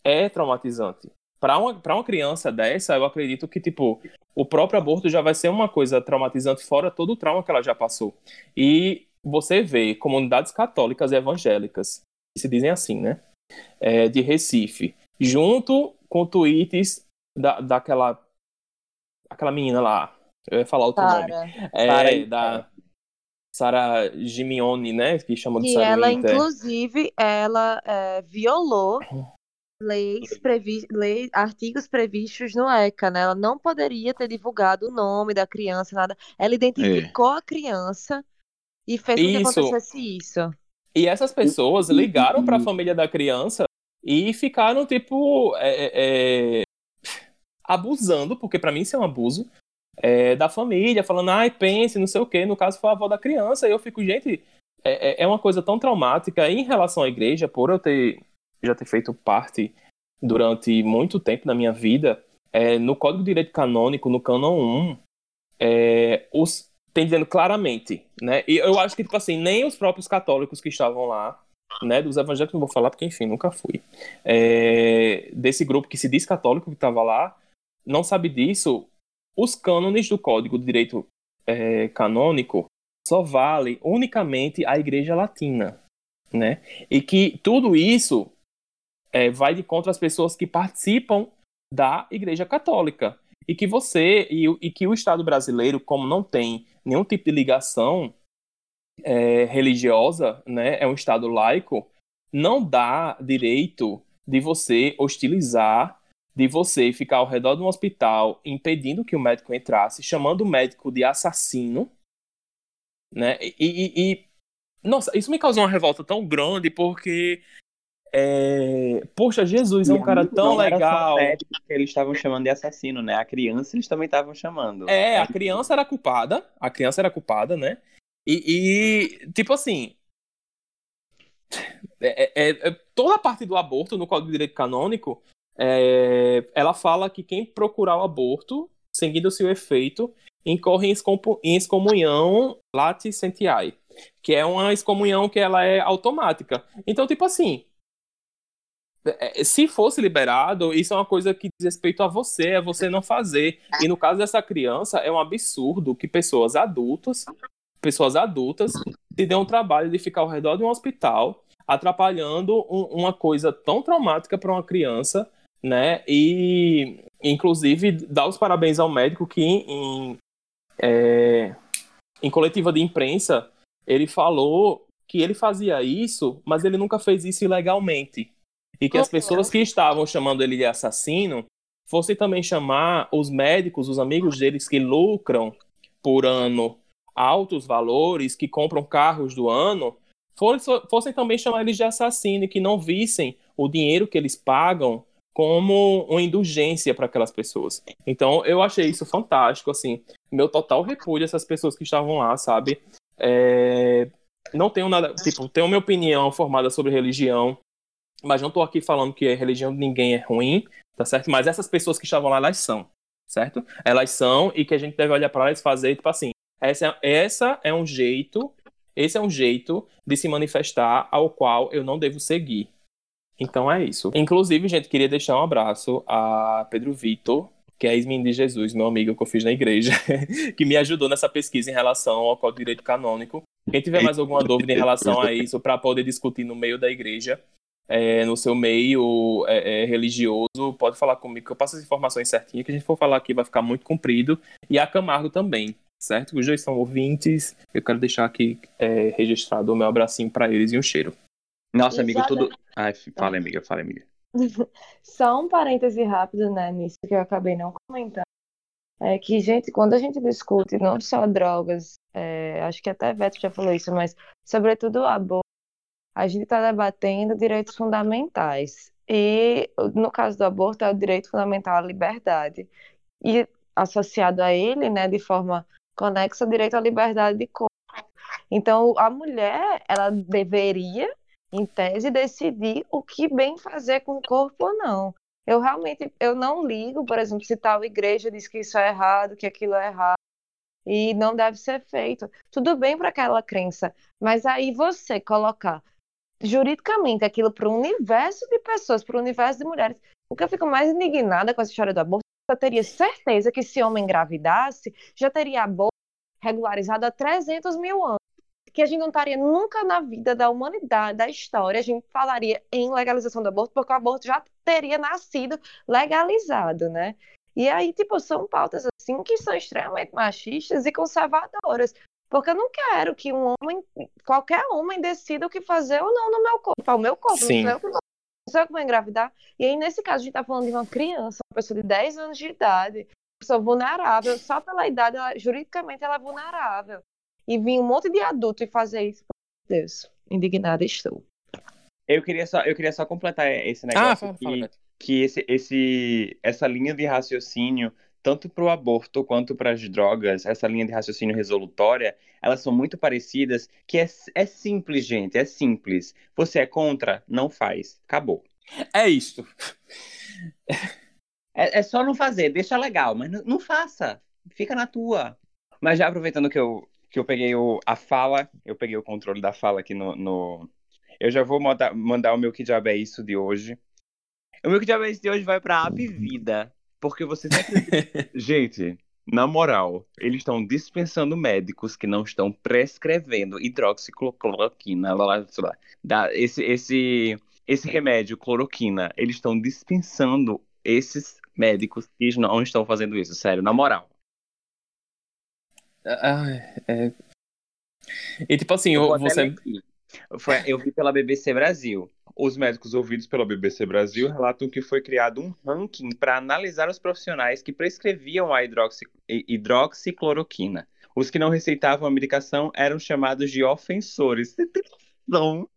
é traumatizante. Para uma, pra uma criança dessa, eu acredito que, tipo, o próprio aborto já vai ser uma coisa traumatizante, fora todo o trauma que ela já passou. E você vê comunidades católicas e evangélicas, que se dizem assim, né? É, de Recife, junto com tweets da, daquela. aquela menina lá. Eu ia falar outro nome. Sara. É, Sara- da Sara Gimione, né? Que chamam de E Sara ela, Winter. inclusive, ela é, violou leis previ lei, artigos previstos no ECA, né? Ela não poderia ter divulgado o nome da criança, nada. Ela identificou a criança e fez com que Isso. acontecesse isso. E essas pessoas ligaram para a família da criança e ficaram, tipo, é, é, é, abusando, porque para mim isso é um abuso, é, da família, falando, ai, pense, não sei o quê. No caso, foi a avó da criança. E eu fico, gente, é, é- é uma coisa tão traumática em relação à igreja, por eu ter já ter feito parte durante muito tempo na minha vida, é, no Código de Direito Canônico, no Cânon 1, é, os, tem dizendo claramente, né? E eu acho que, tipo assim, nem os próprios católicos que estavam lá, né? Dos evangélicos não vou falar, porque, enfim, nunca fui. É, desse grupo que se diz católico que estava lá, não sabe disso. Os cânones do Código de Direito é, Canônico só vale unicamente a Igreja Latina, né? E que tudo isso é, vai de contra as pessoas que participam da Igreja Católica. E que você, e, e que o Estado brasileiro, como não tem nenhum tipo de ligação é, religiosa, né, é um Estado laico, não dá direito de você hostilizar, de você ficar ao redor de um hospital impedindo que o médico entrasse, chamando o médico de assassino, né? E, e- e- nossa, isso me causou uma revolta tão grande porque é, poxa, Jesus é um cara tão legal. que eles estavam chamando de assassino, né? A criança eles também estavam chamando. É, a criança era culpada, a criança era culpada, né? E, e, tipo assim, é- é- é- toda a parte do aborto no Código de Direito Canônico, é, ela fala que quem procurar o aborto, seguindo seu efeito, incorre em, excomunhão laticentiae, que é uma excomunhão que ela é automática. Então, tipo assim, é, se fosse liberado, isso é uma coisa que diz respeito a você, é você não fazer. E no caso dessa criança, é um absurdo que pessoas adultas, pessoas adultas, se dêem o trabalho de ficar ao redor de um hospital, atrapalhando um- uma coisa tão traumática para uma criança, né? E, inclusive, dar os parabéns ao médico que, em, é, em coletiva de imprensa, ele falou que ele fazia isso, mas ele nunca fez isso ilegalmente. E que as Uhum. pessoas que estavam chamando ele de assassino fossem também chamar os médicos, os amigos deles que lucram por ano altos valores, que compram carros do ano, fossem, fossem também chamar eles de assassino e que não vissem o dinheiro que eles pagam como uma indulgência para aquelas pessoas. Então, eu achei isso fantástico, assim, meu total repúdio a essas pessoas que estavam lá, sabe? É, Não tenho nada, tipo, tenho minha opinião formada sobre religião, mas não tô aqui falando que a religião de ninguém é ruim, tá certo? Mas essas pessoas que estavam lá, elas são, certo? Elas são e que a gente deve olhar para elas e fazer, tipo assim, essa, essa é um jeito, esse é um jeito de se manifestar ao qual eu não devo seguir. Então é isso. Inclusive, gente, queria deixar um abraço a Pedro Vitor, que é ex-menino de Jesus, meu amigo que eu fiz na igreja, que me ajudou nessa pesquisa em relação ao Código de Direito Canônico. Quem tiver mais alguma dúvida em relação a isso, para poder discutir no meio da igreja, é, no seu meio é, é, religioso, pode falar comigo que eu passo as informações certinho, que a gente for falar aqui vai ficar muito comprido. E a Camargo também, certo? Os dois são ouvintes. Eu quero deixar aqui é, registrado o meu abracinho para eles e um cheiro. Nossa, amigo, Exato. tudo. Ai, fala, amiga, fala, amiga. Só um parêntese rápido, né, nisso que eu acabei não comentando. É que, gente, quando a gente discute não só drogas, é, acho que até Veto já falou isso, mas sobretudo o aborto, a gente está debatendo direitos fundamentais. E no caso do aborto, é o direito fundamental à liberdade. E associado a ele, né, de forma conexa, o direito à liberdade de corpo. Então, a mulher, ela deveria, em tese, decidir o que bem fazer com o corpo ou não. Eu realmente, eu não ligo, por exemplo, se tal igreja diz que isso é errado, que aquilo é errado e não deve ser feito. Tudo bem para aquela crença, mas aí você colocar juridicamente aquilo para um universo de pessoas, para o universo de mulheres. O que eu fico mais indignada com essa história do aborto, eu teria certeza que se homem engravidasse, já teria aborto regularizado há 300 mil anos. Que a gente não estaria nunca na vida da humanidade, da história, a gente falaria em legalização do aborto, porque o aborto já teria nascido legalizado, né? E aí, tipo, são pautas assim que são extremamente machistas e conservadoras. Porque eu não quero que um homem, qualquer homem, decida o que fazer ou não no meu corpo. É o meu corpo, Sim. não sou eu que não engravidar. E aí, nesse caso, a gente tá falando de uma criança, uma pessoa de 10 anos de idade, uma pessoa vulnerável, só pela idade, ela, juridicamente, ela é vulnerável. E vir um monte de adulto e fazer isso, meu Deus, indignada estou. Eu queria só, eu queria só completar esse Ah, negócio fala, que, que esse, esse, essa linha de raciocínio, tanto para o aborto quanto para as drogas, essa linha de raciocínio resolutória, elas são muito parecidas, que é, é simples, gente, é simples. Você é contra? Não faz. Acabou. É isto. É, é só não fazer, deixa legal, mas não, não faça. Fica na tua. Mas já aproveitando que eu, que eu peguei o, a fala, eu peguei o controle da fala aqui no. no- Eu já vou mandar, mandar o meu que diabo é isso de hoje. O meu que diabo é isso de hoje vai pra App Vida. Porque você sempre. Gente, na moral, eles estão dispensando médicos que não estão prescrevendo hidroxicloroquina. lá, lá, lá, da- esse, esse, esse remédio, cloroquina. Eles estão dispensando esses médicos que não estão fazendo isso. Sério, na moral. Ai, é... E tipo assim, Eu eu- você. Foi- eu vi pela BBC Brasil. Os médicos ouvidos pela BBC Brasil relatam que foi criado um ranking para analisar os profissionais que prescreviam a hidroxi- hi- hidroxicloroquina. Os que não receitavam a medicação eram chamados de ofensores. Você tem noção?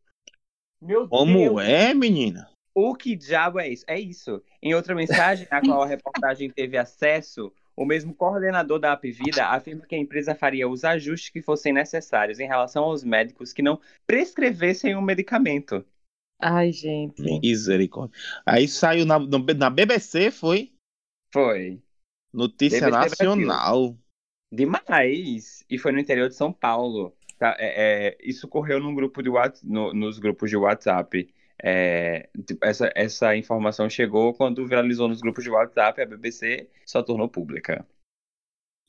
Meu Como Deus, é, menina? O que diabo é isso? É isso. Em outra mensagem, a qual a reportagem teve acesso, o mesmo coordenador da Apvida afirma que a empresa faria os ajustes que fossem necessários em relação aos médicos que não prescrevessem o medicamento. Ai, gente. Misericórdia. Aí saiu na, na BBC, foi? Foi. Notícia BBC Brasil. nacional. Demais! E foi no interior de São Paulo. Tá, é, é, isso correu num grupo de no- nos grupos de WhatsApp. É, tipo, essa, essa informação chegou quando viralizou nos grupos de WhatsApp, a BBC só tornou pública.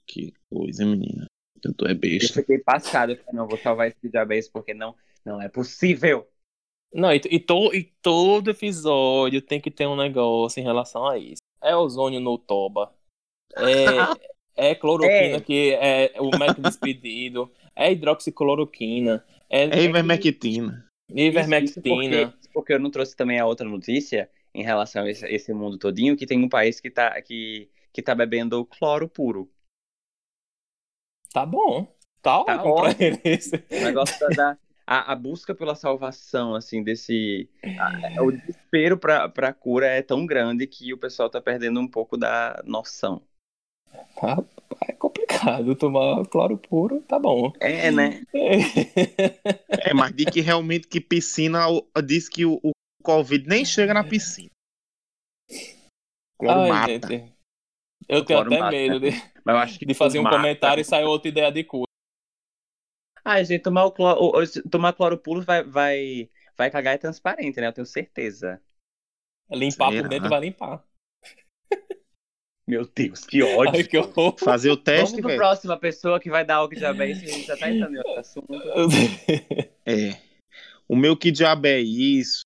Que coisa, menina. Eu tô é Eu besta. fiquei passado, eu falei, não, vou salvar esse diabetes porque não, não é possível. Não, e, e, to- e todo episódio tem que ter um negócio em relação a isso. É ozônio no toba. É, é cloroquina É. que é o médico despedido. É hidroxicloroquina. É, É ivermectina. ivermectina. Isso porque, porque eu não trouxe também a outra notícia em relação a esse, esse mundo todinho, que tem um país que tá, que, que tá bebendo cloro puro. Tá bom. Tá Tá ótimo. O negócio da, da- a, a busca pela salvação, assim, desse. a- o desespero pra, pra cura é tão grande que o pessoal tá perdendo um pouco da noção. Tá- É complicado tomar cloro puro, tá bom. É, né? É, mas diz que realmente que piscina o- diz que o, o Covid nem chega na piscina. Cloro Ai, mata. gente. Eu tenho Cloro até mata. medo de, Mas eu acho que de fazer um mata. comentário e sair outra ideia de cura. Ah, gente, tomar, o cloro, tomar cloro puro vai, vai, vai cagar é transparente, né? Eu tenho certeza. Limpar Será? por dentro vai limpar. Meu Deus, que ódio. Ai, que. Fazer o Vamos teste, pro velho. próximo, a pessoa que vai dar o que diabetes, a gente já tá entrando em outro assunto. É. O meu que diabo é isso?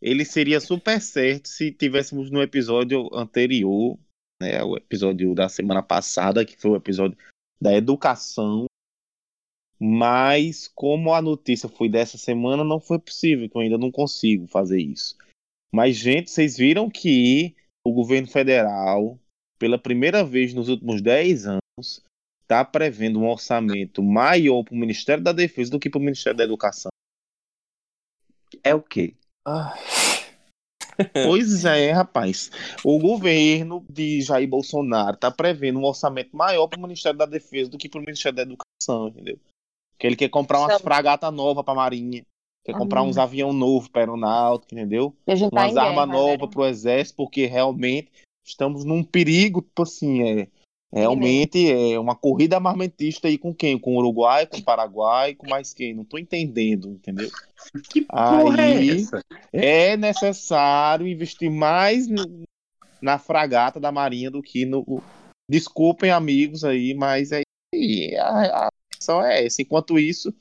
ele seria super certo se tivéssemos no episódio anterior, né, o episódio da semana passada, que foi o episódio da educação. Mas como a notícia foi dessa semana, não foi possível, que eu ainda não consigo fazer isso. Mas, gente, vocês viram que o governo federal, pela primeira vez nos últimos 10 anos, está prevendo um orçamento maior para o Ministério da Defesa do que para o Ministério da Educação. É o quê? Ah, Pois é, rapaz. O governo de Jair Bolsonaro está prevendo um orçamento maior para o Ministério da Defesa do que para o Ministério da Educação, entendeu? Que ele quer comprar umas Sabe- fragatas novas para a Marinha, quer comprar Uhum. uns avião novos para aeronáutica, entendeu? Tá umas guerra, armas né? novas para o exército, porque realmente estamos num perigo, tipo assim, é, realmente é uma corrida armamentista aí com quem? Com o Uruguai, com o Paraguai, com mais quem? Não tô entendendo, entendeu? Que porra é Aí essa? é necessário investir mais no- na fragata da Marinha do que no. Desculpem, amigos aí, mas é a, a questão é essa. Enquanto isso,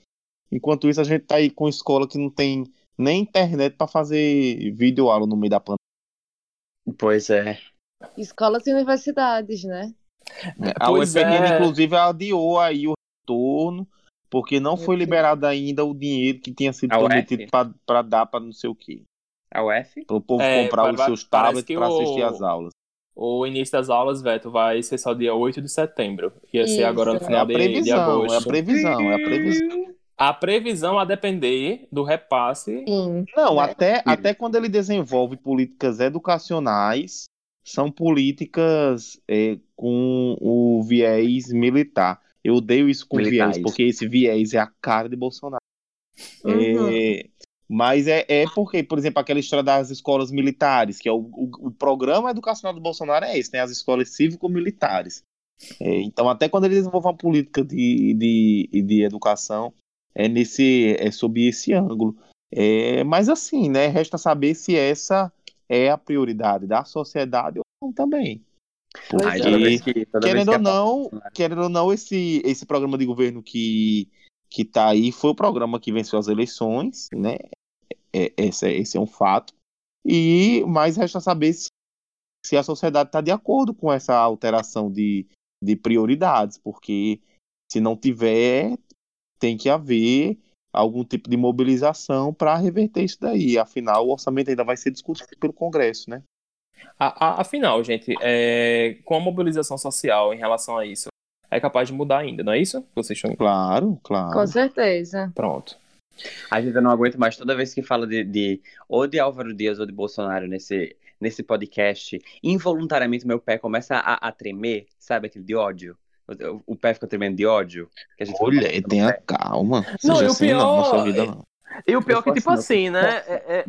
enquanto isso, a gente tá aí com escola que não tem nem internet para fazer vídeo aula no meio da pandemia. Pois é. Escolas e universidades, né? A Pois UFRN, é. inclusive, adiou aí o retorno, porque não foi liberado ainda o dinheiro que tinha sido A prometido para dar para não sei o quê. A UF? Para o povo É, comprar vai- os seus tablets para assistir às aulas. o início das aulas, Veto, vai ser só dia 8 de setembro. Ia ser Isso. agora no É É final a de, de previsão, agosto. é a previsão, é a previsão. A previsão a depender do repasse. Sim. Não, né? até, até quando ele desenvolve políticas educacionais, são políticas é, com o viés militar. Eu odeio isso com Militares. viés, porque esse viés é a cara de Bolsonaro. Uhum. É, mas é, é porque, por exemplo, aquela história das escolas militares, que é o, o, o programa educacional do Bolsonaro é esse, né? As escolas cívico-militares. É, então, até quando ele desenvolve uma política de, de, de educação, é nesse é sob esse ângulo. É, mas assim, né? Resta saber se essa é a prioridade da sociedade ou não também. Ai, é. que, Querendo que ou não, querendo ou não, esse, esse programa de governo que, que tá aí foi o programa que venceu as eleições, né? É, esse, é- esse é um fato. E mais resta saber se, se a sociedade está de acordo com essa alteração de, de prioridades, porque se não tiver, tem que haver algum tipo de mobilização para reverter isso daí. Afinal, o orçamento ainda vai ser discutido pelo Congresso, né? A- a- afinal, gente, é, com a mobilização social em relação a isso, é capaz de mudar ainda, não é isso? Vocês estão. Claro, claro. Com certeza. Pronto. A gente não aguenta mais toda vez que fala de, de ou de Álvaro Dias ou de Bolsonaro nesse, nesse podcast. Involuntariamente meu pé começa a, a tremer, sabe aquele de ódio? O, pé fica tremendo de ódio. Que a gente Olha, fica- tenha calma. Não, Seja e o assim, não, pior- sua vida, não. E o pior é que, tipo assim, né? É,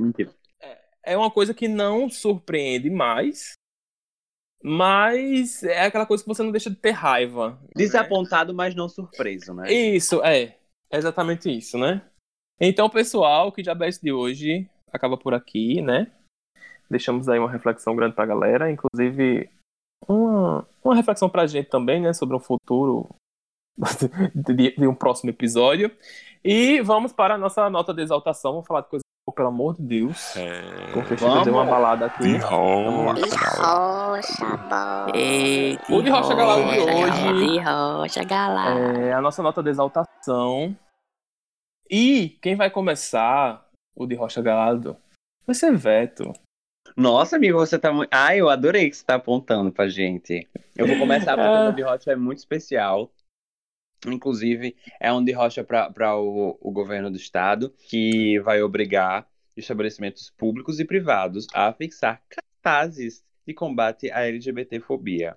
é- é uma coisa que não surpreende mais, mas é aquela coisa que você não deixa de ter raiva. né? Desapontado, mas não surpreso, né? Isso, é. É exatamente isso, né? Então, pessoal, que Diabetes de hoje acaba por aqui, né? Deixamos aí uma reflexão grande pra galera, inclusive uma, uma reflexão pra gente também, né? Sobre um futuro de, de um próximo episódio. E vamos para a nossa nota de exaltação. Vamos falar de coisa boa, pelo amor de Deus. Porque chega Vamos. deu uma balada aqui. Lá. Rocha. O de Rocha Galado de hoje. De Rocha Galado. É a nossa nota de exaltação. E quem vai começar o de Rocha Galado vai ser Veto. Nossa, amigo, você tá muito. Ai, eu adorei que você tá apontando pra gente. Eu vou começar porque Ah. o de rocha é muito especial. Inclusive, é um de rocha para o, o governo do estado, que vai obrigar estabelecimentos públicos e privados a fixar cartazes de combate à LGBTfobia.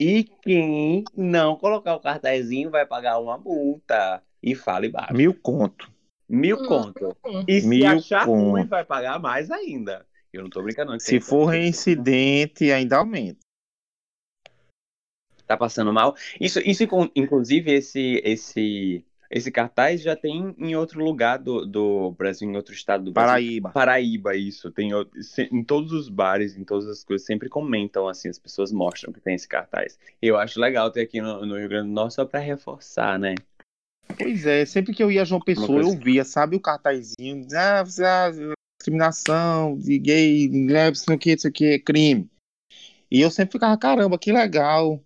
E quem não colocar o cartazinho vai pagar uma multa. E fale baixo. Mil conto. Mil Hum. conto. E se Mil achar conto. ruim, vai pagar mais ainda. Eu não tô brincando. não, Se for reincidente, ainda aumenta. tá passando mal. Isso, isso inclu- inclusive, esse, esse, esse cartaz já tem em outro lugar do, do Brasil, em outro estado do Brasil. Paraíba. Paraíba, isso. Tem em todos os bares, em todas as coisas, sempre comentam assim, as pessoas mostram que tem esse cartaz. Eu acho legal ter aqui no, no Rio Grande do Norte só pra reforçar, né? Pois é, sempre que eu ia a João Pessoa, eu via, sabe, o cartazinho. Ah, ah, discriminação de gay, lésbica, não sei o que, não sei o que, é crime. E eu sempre ficava, caramba, que legal.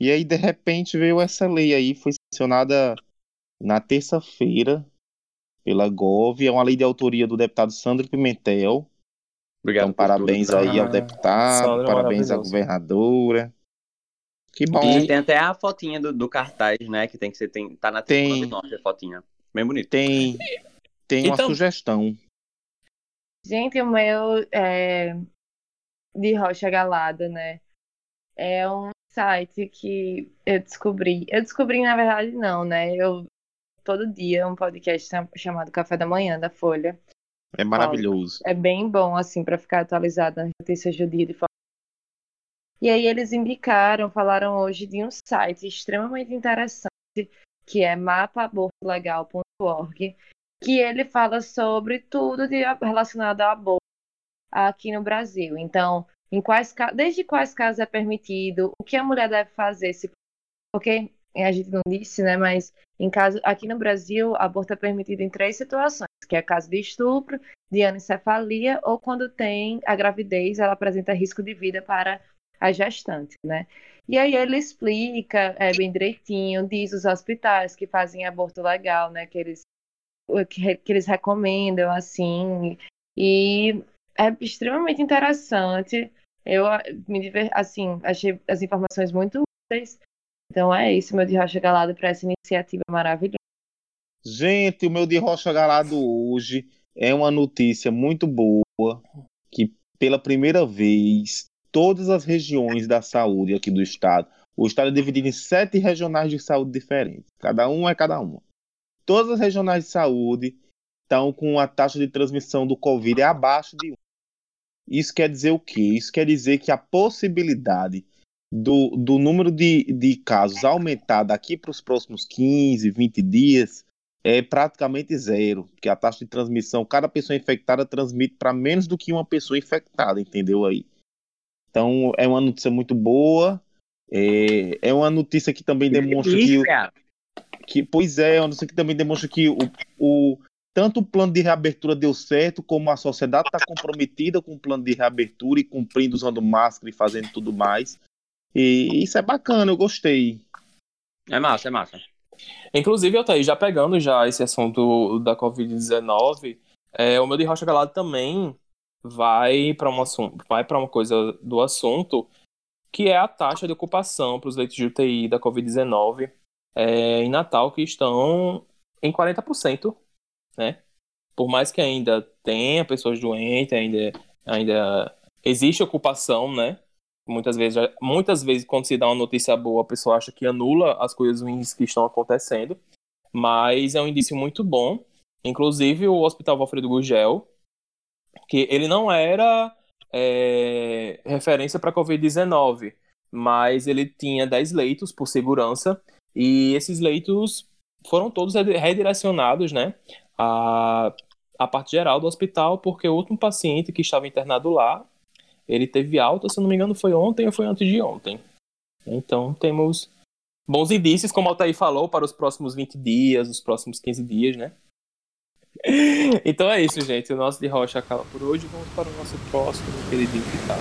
E aí, de repente, veio essa lei aí, foi sancionada na terça-feira pela GOV, é uma lei de autoria do deputado Sandro Pimentel. Obrigado. Então, parabéns aí ao Ah, deputado, Sandro é parabéns à governadora. Que bom. E tem até a fotinha do, do cartaz, né? Que tem que ser. Tem, tá na tribuna Tem. do norte a fotinha. Bem bonito. Tem, tem uma Então- sugestão. Gente, o meu é de Rocha Galada, né? É um site que eu descobri. Eu descobri, na verdade, não, né? Eu todo dia um podcast cham- chamado Café da Manhã da Folha. É maravilhoso. É bem bom, assim, para ficar atualizado nas notícias do dia de forma. E aí eles indicaram, falaram hoje de um site extremamente interessante, que é mapaabortolegal.org, que ele fala sobre tudo de, relacionado ao aborto aqui no Brasil. Então, em quais, desde quais casos é permitido, o que a mulher deve fazer, se, porque a gente não disse, né, mas em caso, aqui no Brasil, aborto é permitido em três situações, que é caso de estupro, de anencefalia ou quando tem a gravidez, ela apresenta risco de vida para a gestante, né? E aí ele explica é, bem direitinho, diz os hospitais que fazem aborto legal, né? Que eles, que, que eles recomendam, assim. E é extremamente interessante. Eu me assim, achei as informações muito úteis. Então é isso, meu de Rocha Galado, para essa iniciativa maravilhosa. Gente, o meu de Rocha Galado hoje é uma notícia muito boa que pela primeira vez todas as regiões da saúde aqui do estado, o estado é dividido em sete regionais de saúde diferentes, cada um é cada uma. Todas as regionais de saúde estão com a taxa de transmissão do Covid é abaixo de 1. Isso quer dizer o quê? Isso quer dizer que a possibilidade do, do número de, de casos aumentar daqui para os próximos 15, 20 dias é praticamente zero, porque a taxa de transmissão, cada pessoa infectada transmite para menos do que uma pessoa infectada, entendeu aí? Então é uma notícia muito boa, é, é uma notícia que também demonstra que. Que, pois é, notícia que também demonstra que o, o tanto o plano de reabertura deu certo, como a sociedade está comprometida com o plano de reabertura e cumprindo, usando máscara e fazendo tudo mais. E isso é bacana, eu gostei. É massa, é massa. Inclusive, eu aí já pegando já esse assunto da Covid-19, é, o meu de Rocha Galado também vai para um assunto, vai para uma coisa do assunto que é a taxa de ocupação para os leitos de UTI da Covid-19 é, em Natal que estão em 40%, né? Por mais que ainda tenha pessoas doentes, ainda, ainda existe ocupação, né? Muitas vezes, muitas vezes, quando se dá uma notícia boa, a pessoa acha que anula as coisas ruins que estão acontecendo. Mas é um indício muito bom. Inclusive, o Hospital Valfredo Gurgel, que ele não era é, referência para Covid-19, mas ele tinha 10 leitos por segurança, e esses leitos foram todos redirecionados né, à, à parte geral do hospital, porque o último paciente que estava internado lá ele teve alta, se não me engano, foi ontem ou foi antes de ontem. Então temos bons indícios, como o Altair falou, para os próximos 20 dias, os próximos 15 dias, né? Então é isso, gente. O nosso de rocha acaba por hoje. Vamos para o nosso próximo queridinho que tá.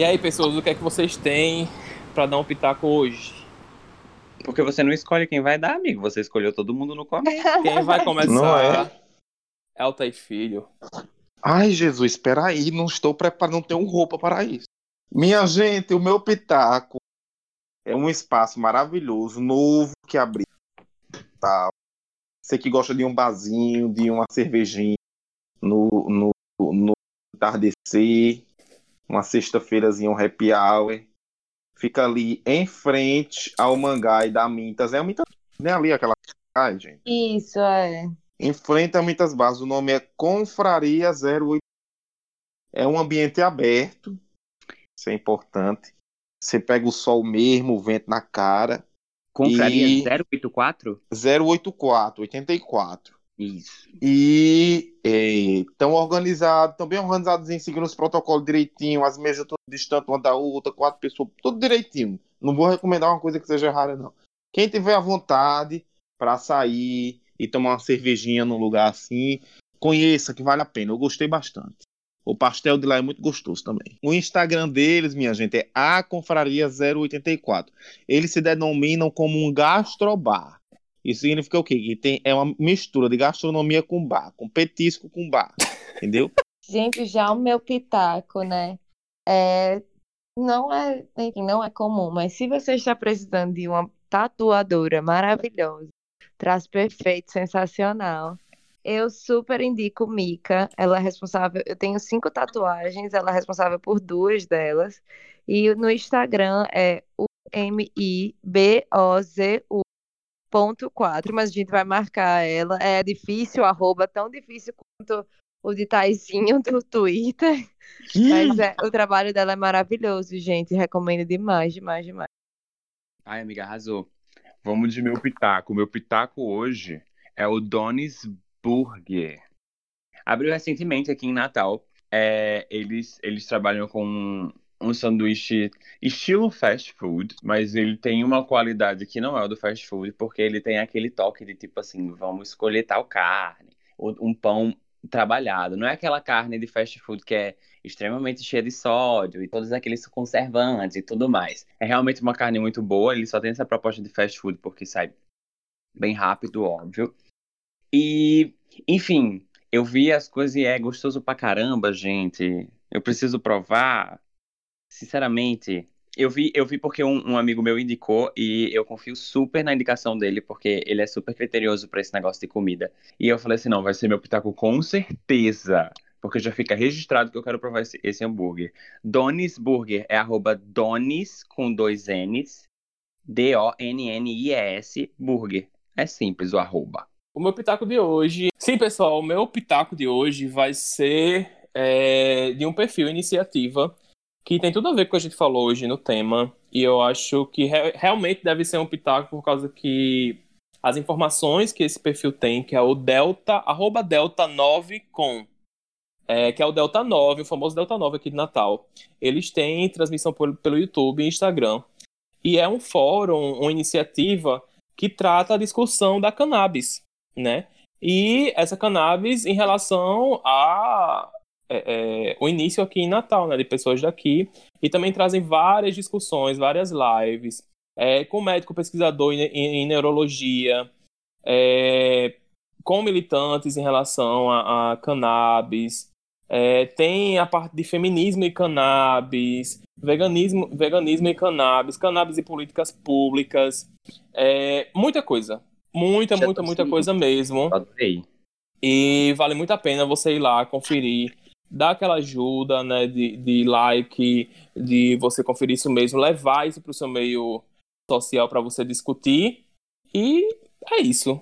E aí, pessoas, o que é que vocês têm para dar um pitaco hoje? Porque você não escolhe quem vai dar, amigo. Você escolheu todo mundo no começo. Quem vai começar? Não é? É Altair Filho. Ai, Jesus, espera aí, não estou preparado, não tenho roupa para isso. Minha gente, o meu pitaco é um espaço maravilhoso, novo que abriu. Tá? Você que gosta de um barzinho, de uma cervejinha no, no, no entardecer, uma sexta-feirazinha, um happy hour. Fica ali em frente ao Mangai da Mintas. É o Mintas, né? Ali aquela. Ai, gente. Isso, é. Enfrenta muitas bases. O nome é Confraria 08. É um ambiente aberto. Isso é importante. Você pega o sol mesmo, o vento na cara. Confraria E- 084? 084, 84. Isso. E estão organizados, estão bem organizados em seguir os protocolos direitinho, as mesas todas distantes uma da outra, quatro pessoas, tudo direitinho. Não vou recomendar uma coisa que seja rara, não. Quem tiver à vontade, para sair e tomar uma cervejinha num lugar assim, conheça que vale a pena. Eu gostei bastante. O pastel de lá é muito gostoso também. O Instagram deles, minha gente, é a confraria 084. Eles se denominam como um gastrobar. Isso significa o quê? Que tem, é uma mistura de gastronomia com bar, com petisco com bar. Entendeu? Gente, já o meu pitaco, né? É, não é, enfim, não é comum, mas se você está precisando de uma tatuadora maravilhosa, traço perfeito, sensacional, eu super indico Mika. Ela é responsável. Eu tenho cinco tatuagens, ela é responsável por duas delas. E no Instagram é o M-I-B-O-Z-U ponto quatro, mas a gente vai marcar ela. É difícil, arroba, tão difícil quanto o de Taizinho do Twitter. Mas é, o trabalho dela é maravilhoso, gente. Recomendo demais, demais, demais. Ai, amiga, arrasou. Vamos de meu pitaco. Meu pitaco hoje é o Donis Burger. Abriu recentemente aqui em Natal. É, eles, eles trabalham com um sanduíche estilo fast food, mas ele tem uma qualidade que não é o do fast food, porque ele tem aquele toque de tipo assim, vamos escolher tal carne, um pão trabalhado. Não é aquela carne de fast food que é extremamente cheia de sódio e todos aqueles conservantes e tudo mais. É realmente uma carne muito boa, ele só tem essa proposta de fast food porque sai bem rápido, óbvio. E, enfim, eu vi as coisas e é gostoso pra caramba, gente. Eu preciso provar. Sinceramente, eu vi, eu vi porque um, um amigo meu indicou e eu confio super na indicação dele, porque ele é super criterioso pra esse negócio de comida. E eu falei assim: não, vai ser meu pitaco com certeza. Porque já fica registrado que eu quero provar esse, esse hambúrguer. Donis Burger é arroba Donis com dois N's. D-O-N-N-I-E-S Burger. É simples o arroba. O meu pitaco de hoje. Sim, pessoal, o meu pitaco de hoje vai ser é, de um perfil iniciativa que tem tudo a ver com o que a gente falou hoje no tema. E eu acho que re realmente deve ser um pitaco por causa que as informações que esse perfil tem, que é o Delta, arroba Delta 9 com. É, que é o Delta 9, o famoso Delta 9 aqui de Natal. Eles têm transmissão por, pelo YouTube e Instagram. E é um fórum, uma iniciativa que trata a discussão da cannabis, né? E essa cannabis em relação a é, é, o início aqui em Natal, né, de pessoas daqui, e também trazem várias discussões, várias lives, é, com médico pesquisador em, em, em neurologia, é, com militantes em relação a, a cannabis, é, tem a parte de feminismo e cannabis, veganismo, veganismo e cannabis, cannabis e políticas públicas, muita coisa. Muita, Já muita, tô muita seguindo. coisa mesmo. Adorei. E vale muito a pena você ir lá conferir, dar aquela ajuda, né, de, de like, de você conferir isso mesmo, levar isso para o seu meio social para você discutir. E é isso.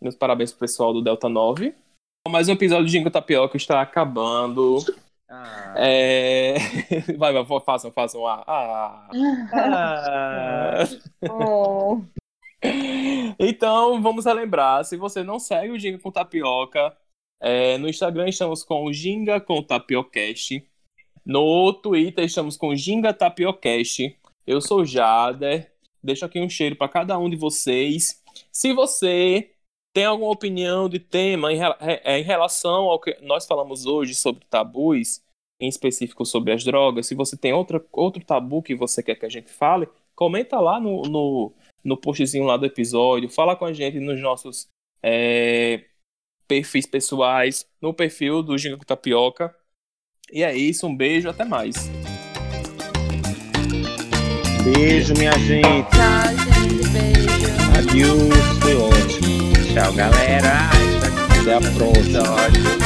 Meus parabéns pro pessoal do Delta 9. Mais um episódio de Jingo Tapioca está acabando. Ah, É... Vai, vai, façam, façam. Ah, ah. Ah, Oh. Então, vamos relembrar, se você não segue o Ginga com Tapioca, é, no Instagram estamos com o Ginga com Tapiocast. No Twitter estamos com Ginga Tapiocast. Eu sou o Jader. Deixo aqui um cheiro para cada um de vocês. Se você tem alguma opinião de tema em, é, em relação ao que nós falamos hoje sobre tabus, em específico sobre as drogas, se você tem outra, outro tabu que você quer que a gente fale, comenta lá no, no, no postzinho lá do episódio, fala com a gente nos nossos é, perfis pessoais, no perfil do Ginga com Tapioca. E é isso, um beijo, até mais. Beijo, minha gente. Tchau, gente. Beijo. Adiós. Foi ótimo. tchau, galera. Até a próxima.